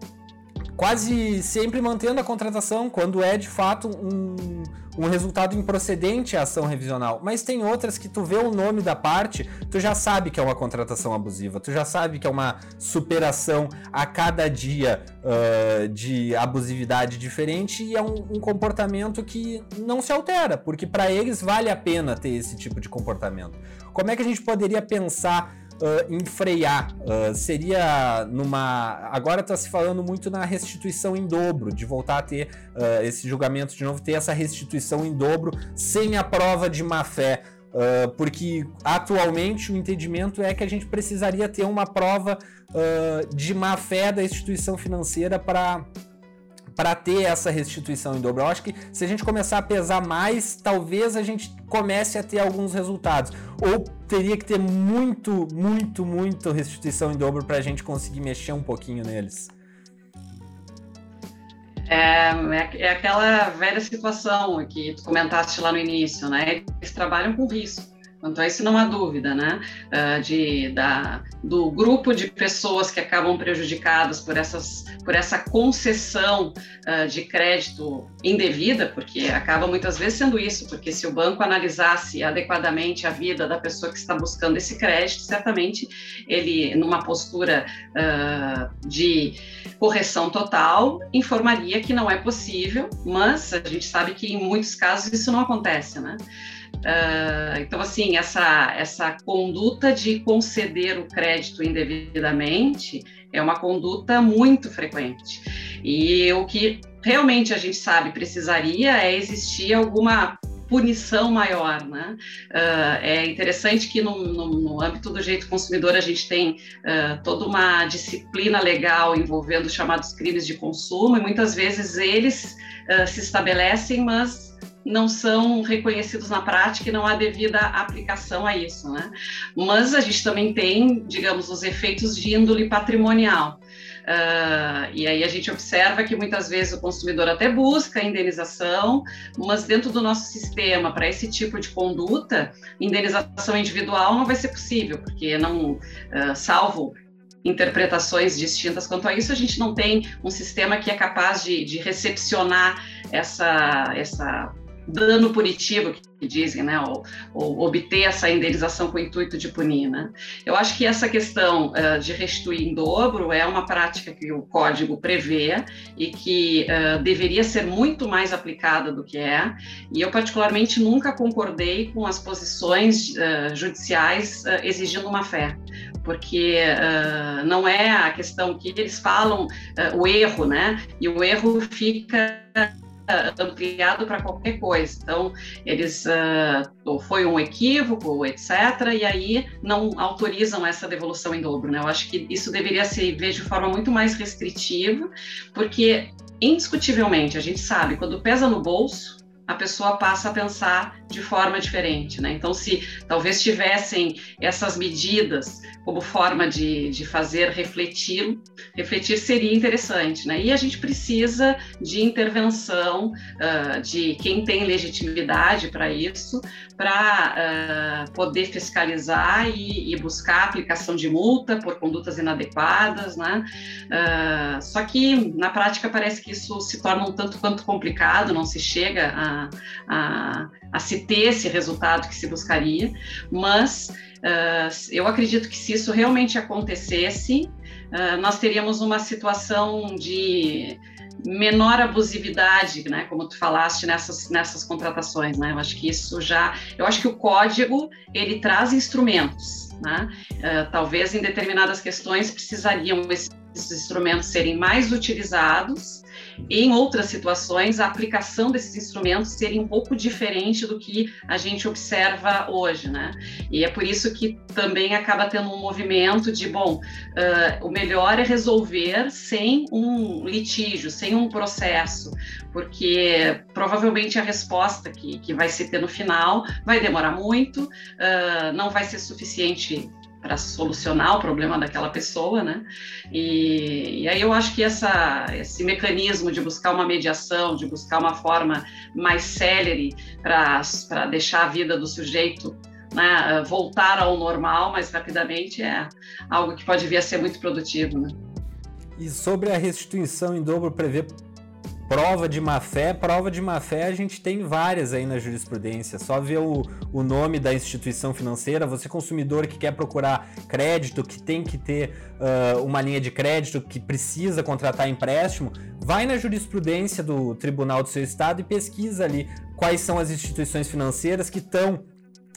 quase sempre mantendo a contratação quando é de fato um um resultado improcedente à ação revisional. Mas tem outras que tu vê o nome da parte, tu já sabe que é uma contratação abusiva, tu já sabe que é uma superação a cada dia uh, de abusividade diferente e é um, um, comportamento que não se altera, porque para eles vale a pena ter esse tipo de comportamento. Como é que a gente poderia pensar uh, em frear? Uh, seria numa. Agora está se falando muito na restituição em dobro, de voltar a ter uh, esse julgamento de novo, ter essa restituição em dobro sem a prova de má fé. Uh, porque atualmente o entendimento é que a gente precisaria ter uma prova uh, de má fé da instituição financeira para para ter essa restituição em dobro. Eu acho que se a gente começar a pesar mais, talvez a gente comece a ter alguns resultados. Ou teria que ter muito, muito, muito restituição em dobro para a gente conseguir mexer um pouquinho neles. É, é, é, aquela velha situação que tu comentaste lá no início, né? Eles trabalham com risco. Quanto a isso, não há dúvida, né? Uh, de, da, do grupo de pessoas que acabam prejudicadas por, essas, por essa concessão uh, de crédito indevida, porque acaba muitas vezes sendo isso, porque se o banco analisasse adequadamente a vida da pessoa que está buscando esse crédito, certamente ele, numa postura uh, de correção total, informaria que não é possível, mas a gente sabe que em muitos casos isso não acontece, né? Uh, então, assim, essa, essa conduta de conceder o crédito indevidamente é uma conduta muito frequente. E o que realmente a gente sabe precisaria é existir alguma punição maior, né? Uh, é interessante que no, no, no, âmbito do jeito consumidor a gente tem uh, toda uma disciplina legal envolvendo os chamados crimes de consumo e muitas vezes eles uh, se estabelecem, mas não são reconhecidos na prática e não há devida aplicação a isso, né? Mas a gente também tem, digamos, os efeitos de índole patrimonial. Uh, e aí a gente observa que muitas vezes o consumidor até busca indenização, mas dentro do nosso sistema, para esse tipo de conduta, indenização individual não vai ser possível, porque não, uh, salvo interpretações distintas quanto a isso, a gente não tem um sistema que é capaz de, de recepcionar essa, essa dano punitivo, que dizem, né, ou, ou, obter essa indenização com o intuito de punir, né. Eu acho que essa questão uh, de restituir em dobro é uma prática que o código prevê e que uh, deveria ser muito mais aplicada do que é, e eu particularmente nunca concordei com as posições uh, judiciais exigindo uma fé, porque não é a questão que eles falam o erro, né, e o erro fica ampliado para qualquer coisa. Então, eles uh, foi um equívoco, etc., e aí não autorizam essa devolução em dobro. Né? Eu acho que isso deveria ser visto de forma muito mais restritiva, porque indiscutivelmente a gente sabe quando pesa no bolso a pessoa passa a pensar de forma diferente, né? Então, se talvez tivessem essas medidas como forma de, de fazer refletir, refletir seria interessante, né? E a gente precisa de intervenção uh, de quem tem legitimidade para isso, para uh, poder fiscalizar e, e, buscar aplicação de multa por condutas inadequadas, né? Uh, só que na prática parece que isso se torna um tanto quanto complicado, não se chega a a, a, se ter esse resultado que se buscaria, mas uh, eu acredito que se isso realmente acontecesse, uh, nós teríamos uma situação de menor abusividade, né, como tu falaste nessas nessas contratações, né? Eu acho que isso já, eu acho que o código ele traz instrumentos, né? Uh, talvez em determinadas questões precisariam esses instrumentos serem mais utilizados em outras situações, a aplicação desses instrumentos seria um pouco diferente do que a gente observa hoje, né? E é por isso que também acaba tendo um movimento de, bom, uh, o melhor é resolver sem um litígio, sem um processo, porque provavelmente a resposta que, que vai se ter no final vai demorar muito, uh, não vai ser suficiente para solucionar o problema daquela pessoa, né? E, e, aí eu acho que essa, esse mecanismo de buscar uma mediação, de buscar uma forma mais célere para deixar a vida do sujeito né, voltar ao normal mais rapidamente é algo que pode vir a ser muito produtivo, né? E sobre a restituição em dobro prevê prova de má fé, prova de má fé a gente tem várias aí na jurisprudência. Só ver o, o nome da instituição financeira, você consumidor que quer procurar crédito, que tem que ter uh, uma linha de crédito, que precisa contratar empréstimo, vai na jurisprudência do tribunal do seu estado e pesquisa ali quais são as instituições financeiras que estão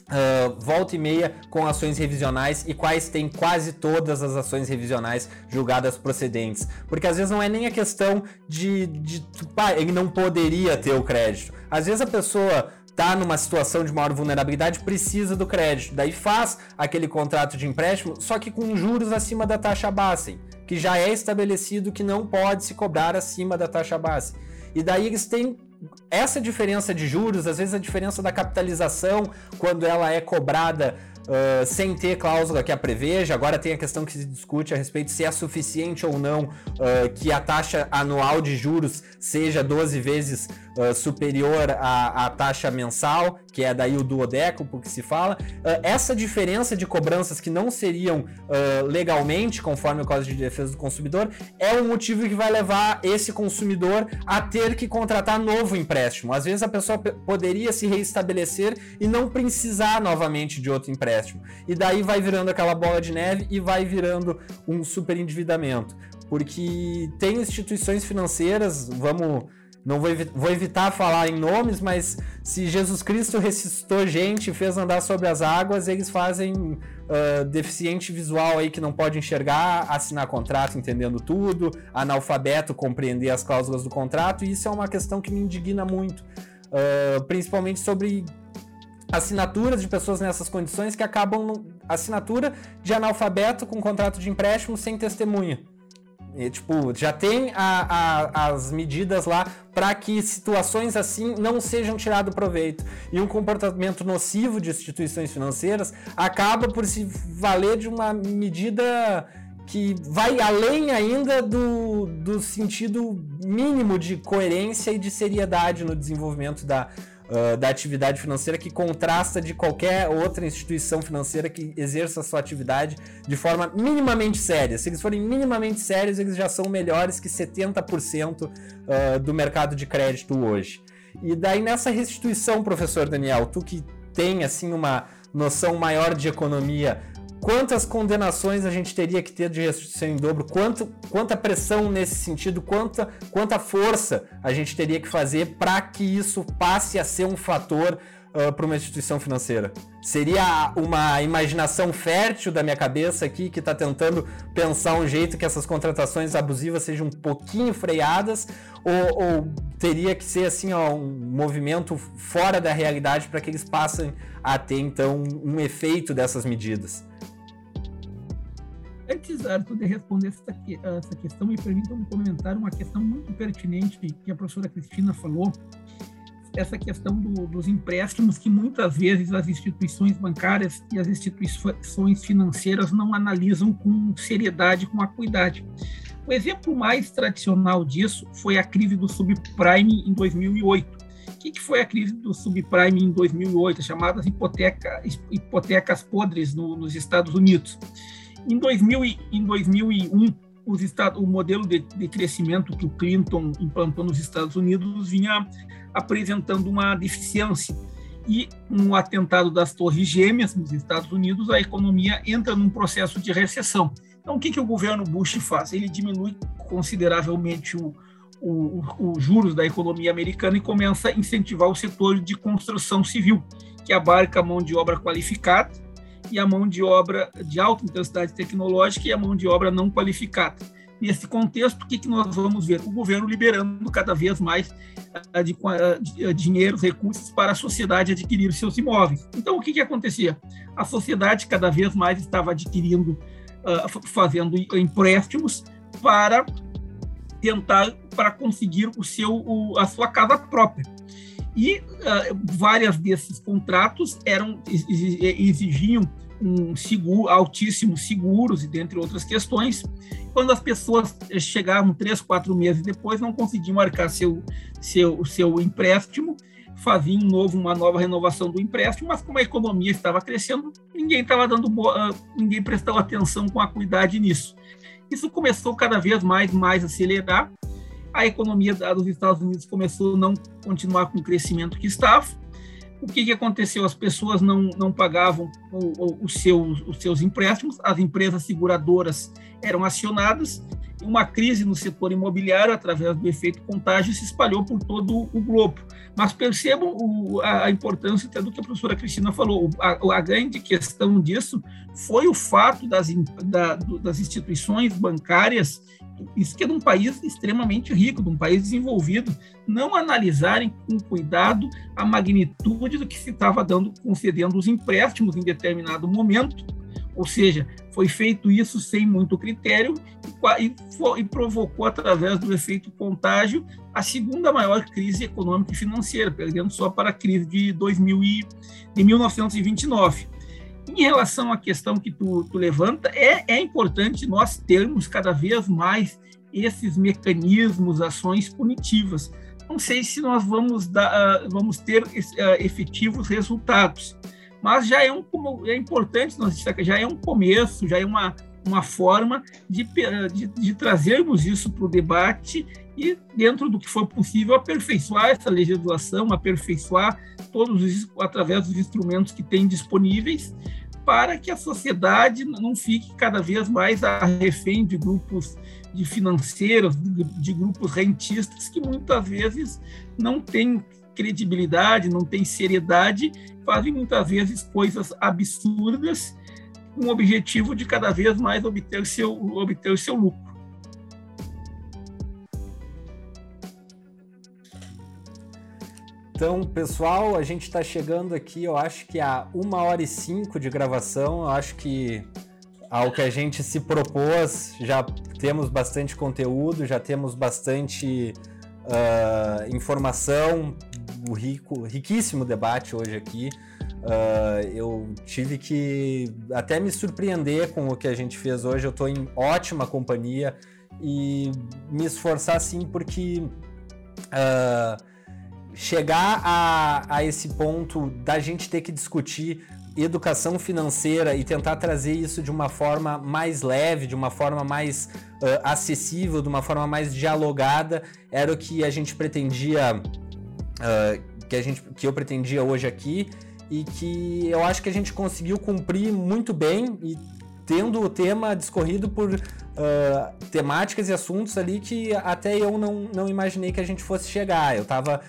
Uh, volta e meia com ações revisionais e quais tem quase todas as ações revisionais julgadas procedentes. Porque às vezes não é nem a questão de, de pá, ele não poderia ter o crédito. Às vezes a pessoa tá numa situação de maior vulnerabilidade, precisa do crédito. Daí faz aquele contrato de empréstimo, só que com juros acima da taxa base, que já é estabelecido que não pode se cobrar acima da taxa base. E daí eles têm essa diferença de juros, às vezes a diferença da capitalização, quando ela é cobrada uh, sem ter cláusula que a preveja. Agora tem a questão que se discute a respeito se é suficiente ou não uh, que a taxa anual de juros seja 12 vezes uh, superior à, à, taxa mensal, que é daí o duodécupo que se fala. essa diferença de cobranças que não seriam legalmente, conforme o Código de Defesa do Consumidor, é o motivo que vai levar esse consumidor a ter que contratar novo empréstimo. Às vezes a pessoa poderia se reestabelecer e não precisar novamente de outro empréstimo empréstimo. E daí vai virando aquela bola de neve e vai virando um super endividamento. Porque tem instituições financeiras, vamos. Não vou, vou evitar falar em nomes, mas se Jesus Cristo ressuscitou gente e fez andar sobre as águas, eles fazem uh, deficiente visual aí que não pode enxergar, assinar contrato entendendo tudo, analfabeto compreender as cláusulas do contrato, e isso é uma questão que me indigna muito. Uh, principalmente sobre assinaturas de pessoas nessas condições que acabam assinatura de analfabeto com contrato de empréstimo sem testemunha. E, tipo, já tem a, a, as medidas lá para que situações assim não sejam tirado proveito. E um comportamento nocivo de instituições financeiras acaba por se valer de uma medida que vai além ainda do, do sentido mínimo de coerência e de seriedade no desenvolvimento da, uh, da atividade financeira que contrasta de qualquer outra instituição financeira que exerça a sua atividade de forma minimamente séria. Se eles forem minimamente sérios, eles já são melhores que 70% uh, do mercado de crédito hoje. E daí nessa restituição, professor Daniel, tu que tem assim uma noção maior de economia, quantas condenações a gente teria que ter de restituição em dobro, quanto, quanta pressão nesse sentido, quanta, quanta força a gente teria que fazer para que isso passe a ser um fator uh, para uma instituição financeira. Seria uma imaginação fértil da minha cabeça aqui que está tentando pensar um jeito que essas contratações abusivas sejam um pouquinho freadas ou, ou teria que ser assim ó, um movimento fora da realidade para que eles passem a ter então um efeito dessas medidas. Antes, de responder essa, essa questão, me permitam comentar uma questão muito pertinente que a professora Cristina falou, essa questão do, dos empréstimos que muitas vezes as instituições bancárias e as instituições financeiras não analisam com seriedade, com acuidade. O exemplo mais tradicional disso foi a crise do subprime em 2008. O que, que foi a crise do subprime em 2008, chamadas hipoteca, hipotecas podres no, nos Estados Unidos? Em, 2000, em 2001, os estados, o modelo de, de, crescimento que o Clinton implantou nos Estados Unidos vinha apresentando uma deficiência. E no atentado das Torres Gêmeas nos Estados Unidos, a economia entra num processo de recessão. Então, o que, que o governo Bush faz? Ele diminui consideravelmente o, o, o juros da economia americana e começa a incentivar o setor de construção civil, que abarca mão de obra qualificada, e a mão de obra de alta intensidade tecnológica e a mão de obra não qualificada. Nesse contexto, o que, que nós vamos ver? O governo liberando cada vez mais uh, de, uh, de, uh, dinheiro, recursos para a sociedade adquirir seus imóveis. Então, o que, que acontecia? A sociedade cada vez mais estava adquirindo, fazendo empréstimos para tentar, para conseguir o seu, a sua casa própria. E uh, várias desses contratos eram exigiam um seguro, altíssimos seguros e dentre outras questões. Quando as pessoas chegavam três, quatro meses depois, não conseguiam marcar seu seu seu empréstimo, faziam um novo, uma nova renovação do empréstimo, mas como a economia estava crescendo, ninguém estava dando boa, ninguém prestou atenção com acuidade nisso. Isso começou cada vez mais mais a acelerar a economia dos Estados Unidos começou a não continuar com o crescimento que estava. O que, que aconteceu? As pessoas não, não pagavam os seus, os seus empréstimos, as empresas seguradoras eram acionadas, uma crise no setor imobiliário, através do efeito contágio, se espalhou por todo o globo. Mas percebam o, a, a, importância até do que a professora Cristina falou. A, a grande questão disso foi o fato das, da, das instituições bancárias isso que é de um país extremamente rico, de um país desenvolvido, não analisarem com cuidado a magnitude do que se estava dando, concedendo os empréstimos em determinado momento, ou seja, foi feito isso sem muito critério e, e, e provocou, através do efeito contágio, a segunda maior crise econômica e financeira, perdendo só para a crise de, 2000 e, de 1929. Em relação à questão que tu, tu levanta, é, é importante nós termos cada vez mais esses mecanismos, ações punitivas. Não sei se nós vamos, dar, ah, vamos ter ah, efetivos resultados, mas já é, um, é importante nós já é um começo, já é uma, uma forma de, de, de trazermos isso para o debate e, dentro do que for possível, aperfeiçoar essa legislação, aperfeiçoar todos os, através dos instrumentos que tem disponíveis, para que a sociedade não fique cada vez mais refém de grupos de financeiros, de grupos rentistas que muitas vezes não têm credibilidade, não têm seriedade, fazem muitas vezes coisas absurdas com o objetivo de cada vez mais obter seu, obter o seu lucro. Então, pessoal, a gente está chegando aqui, eu acho que a uma hora e cinco de gravação, eu acho que ao que a gente se propôs, já temos bastante conteúdo, já temos bastante uh, informação, o rico, riquíssimo debate hoje aqui. Uh, eu tive que até me surpreender com o que a gente fez hoje. Eu estou em ótima companhia e me esforçar sim, porque uh, chegar a, a esse ponto da gente ter que discutir educação financeira e tentar trazer isso de uma forma mais leve, de uma forma mais uh, acessível, de uma forma mais dialogada, era o que a gente pretendia, uh, que, a gente, que eu pretendia hoje aqui e que eu acho que a gente conseguiu cumprir muito bem e tendo o tema discorrido por uh, temáticas e assuntos ali que até eu não, não imaginei que a gente fosse chegar. Eu estava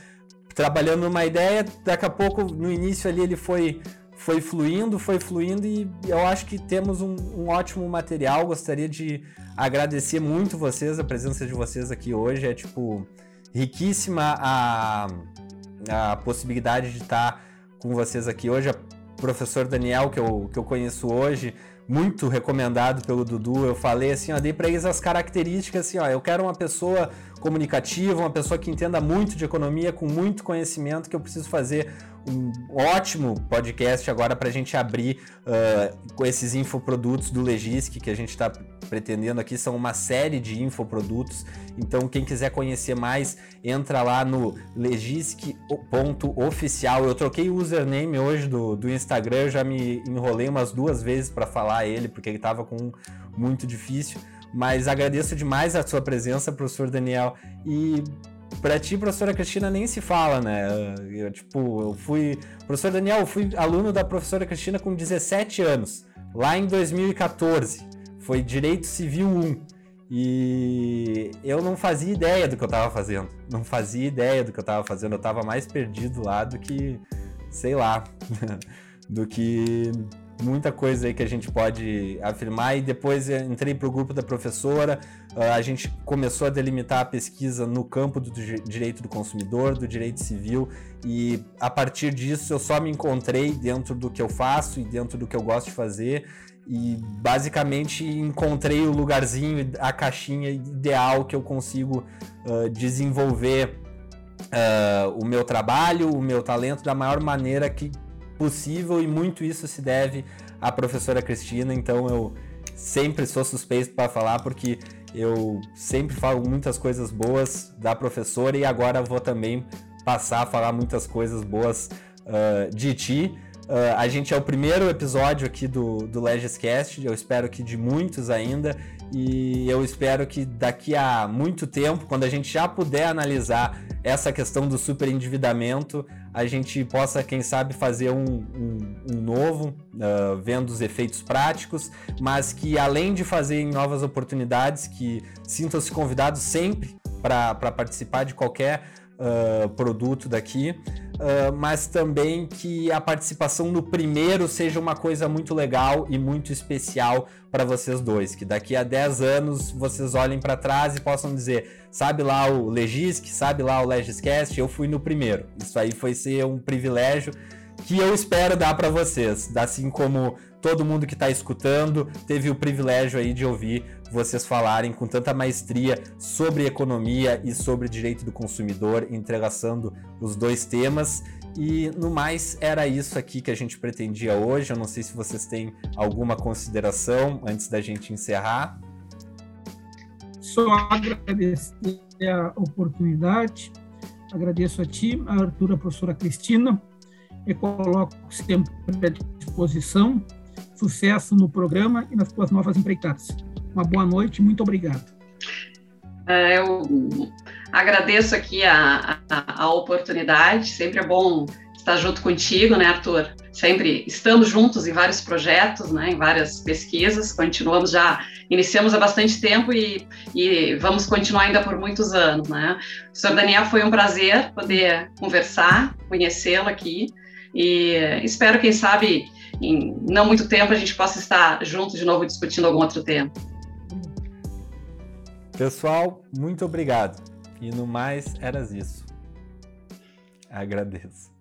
trabalhando numa ideia, daqui a pouco no início ali ele foi foi fluindo, foi fluindo e eu acho que temos um, um, ótimo material. Gostaria de agradecer muito vocês, a presença de vocês aqui hoje. É tipo riquíssima a, a possibilidade de estar com vocês aqui hoje. O professor Daniel, que eu, que eu conheço hoje, muito recomendado pelo Dudu. Eu falei assim, ó, dei para eles as características assim, ó, eu quero uma pessoa comunicativa, uma pessoa que entenda muito de economia, com muito conhecimento, que eu preciso fazer um ótimo podcast agora para a gente abrir uh, com esses infoprodutos do Legisk que a gente está pretendendo aqui. São uma série de infoprodutos. Então, quem quiser conhecer mais, entra lá no legisk.oficial. Eu troquei o username hoje do, do Instagram, eu já me enrolei umas duas vezes para falar ele, porque ele estava com muito difícil. Mas agradeço demais a sua presença, professor Daniel. E Pra ti, professora Cristina, nem se fala, né? Eu, tipo, eu fui. Professor Daniel, eu fui aluno da professora Cristina com 17 anos, lá em 2014. Foi Direito Civil 1. E eu não fazia ideia do que eu tava fazendo. Não fazia ideia do que eu tava fazendo. Eu tava mais perdido lá do que, sei lá, do que muita coisa aí que a gente pode afirmar. E depois entrei para o grupo da professora, a gente começou a delimitar a pesquisa no campo do direito do consumidor, do direito civil, e a partir disso eu só me encontrei dentro do que eu faço e dentro do que eu gosto de fazer. E basicamente encontrei o lugarzinho, a caixinha ideal que eu consigo uh, desenvolver uh, o meu trabalho, o meu talento da maior maneira que, possível e muito isso se deve à professora Cristina, então eu sempre sou suspeito para falar porque eu sempre falo muitas coisas boas da professora e agora vou também passar a falar muitas coisas boas uh, de ti. Uh, a gente é o primeiro episódio aqui do, do Legiscast, eu espero que de muitos ainda, e eu espero que daqui a muito tempo, quando a gente já puder analisar essa questão do superendividamento, a gente possa, quem sabe, fazer um, um, um novo, uh, vendo os efeitos práticos, mas que além de fazer em novas oportunidades, que sintam-se convidados sempre para participar de qualquer uh, produto daqui, uh, mas também que a participação no primeiro seja uma coisa muito legal e muito especial para vocês dois, que daqui a 10 anos vocês olhem para trás e possam dizer, sabe lá o Legisk, sabe lá o Legiscast, eu fui no primeiro. Isso aí foi ser um privilégio que eu espero dar para vocês, assim como todo mundo que está escutando teve o privilégio aí de ouvir vocês falarem com tanta maestria sobre economia e sobre direito do consumidor, entrelaçando os dois temas. E no mais, era isso aqui que a gente pretendia hoje. Eu não sei se vocês têm alguma consideração antes da gente encerrar. Só agradecer a oportunidade, agradeço a ti, a Arthur, a professora Cristina, e coloco sempre à disposição. Sucesso no programa e nas tuas novas empreitadas. Uma boa noite, muito obrigado. É, eu agradeço aqui a, a, a, oportunidade, sempre é bom estar junto contigo, né, Arthur? Sempre estamos juntos em vários projetos, né, em várias pesquisas, continuamos já, iniciamos há bastante tempo e, e vamos continuar ainda por muitos anos, né? Senhor Daniel, foi um prazer poder conversar, conhecê-lo aqui e espero, quem sabe, em não muito tempo a gente possa estar juntos de novo discutindo algum outro tema. Pessoal, muito obrigado. E no mais, eras isso. Agradeço.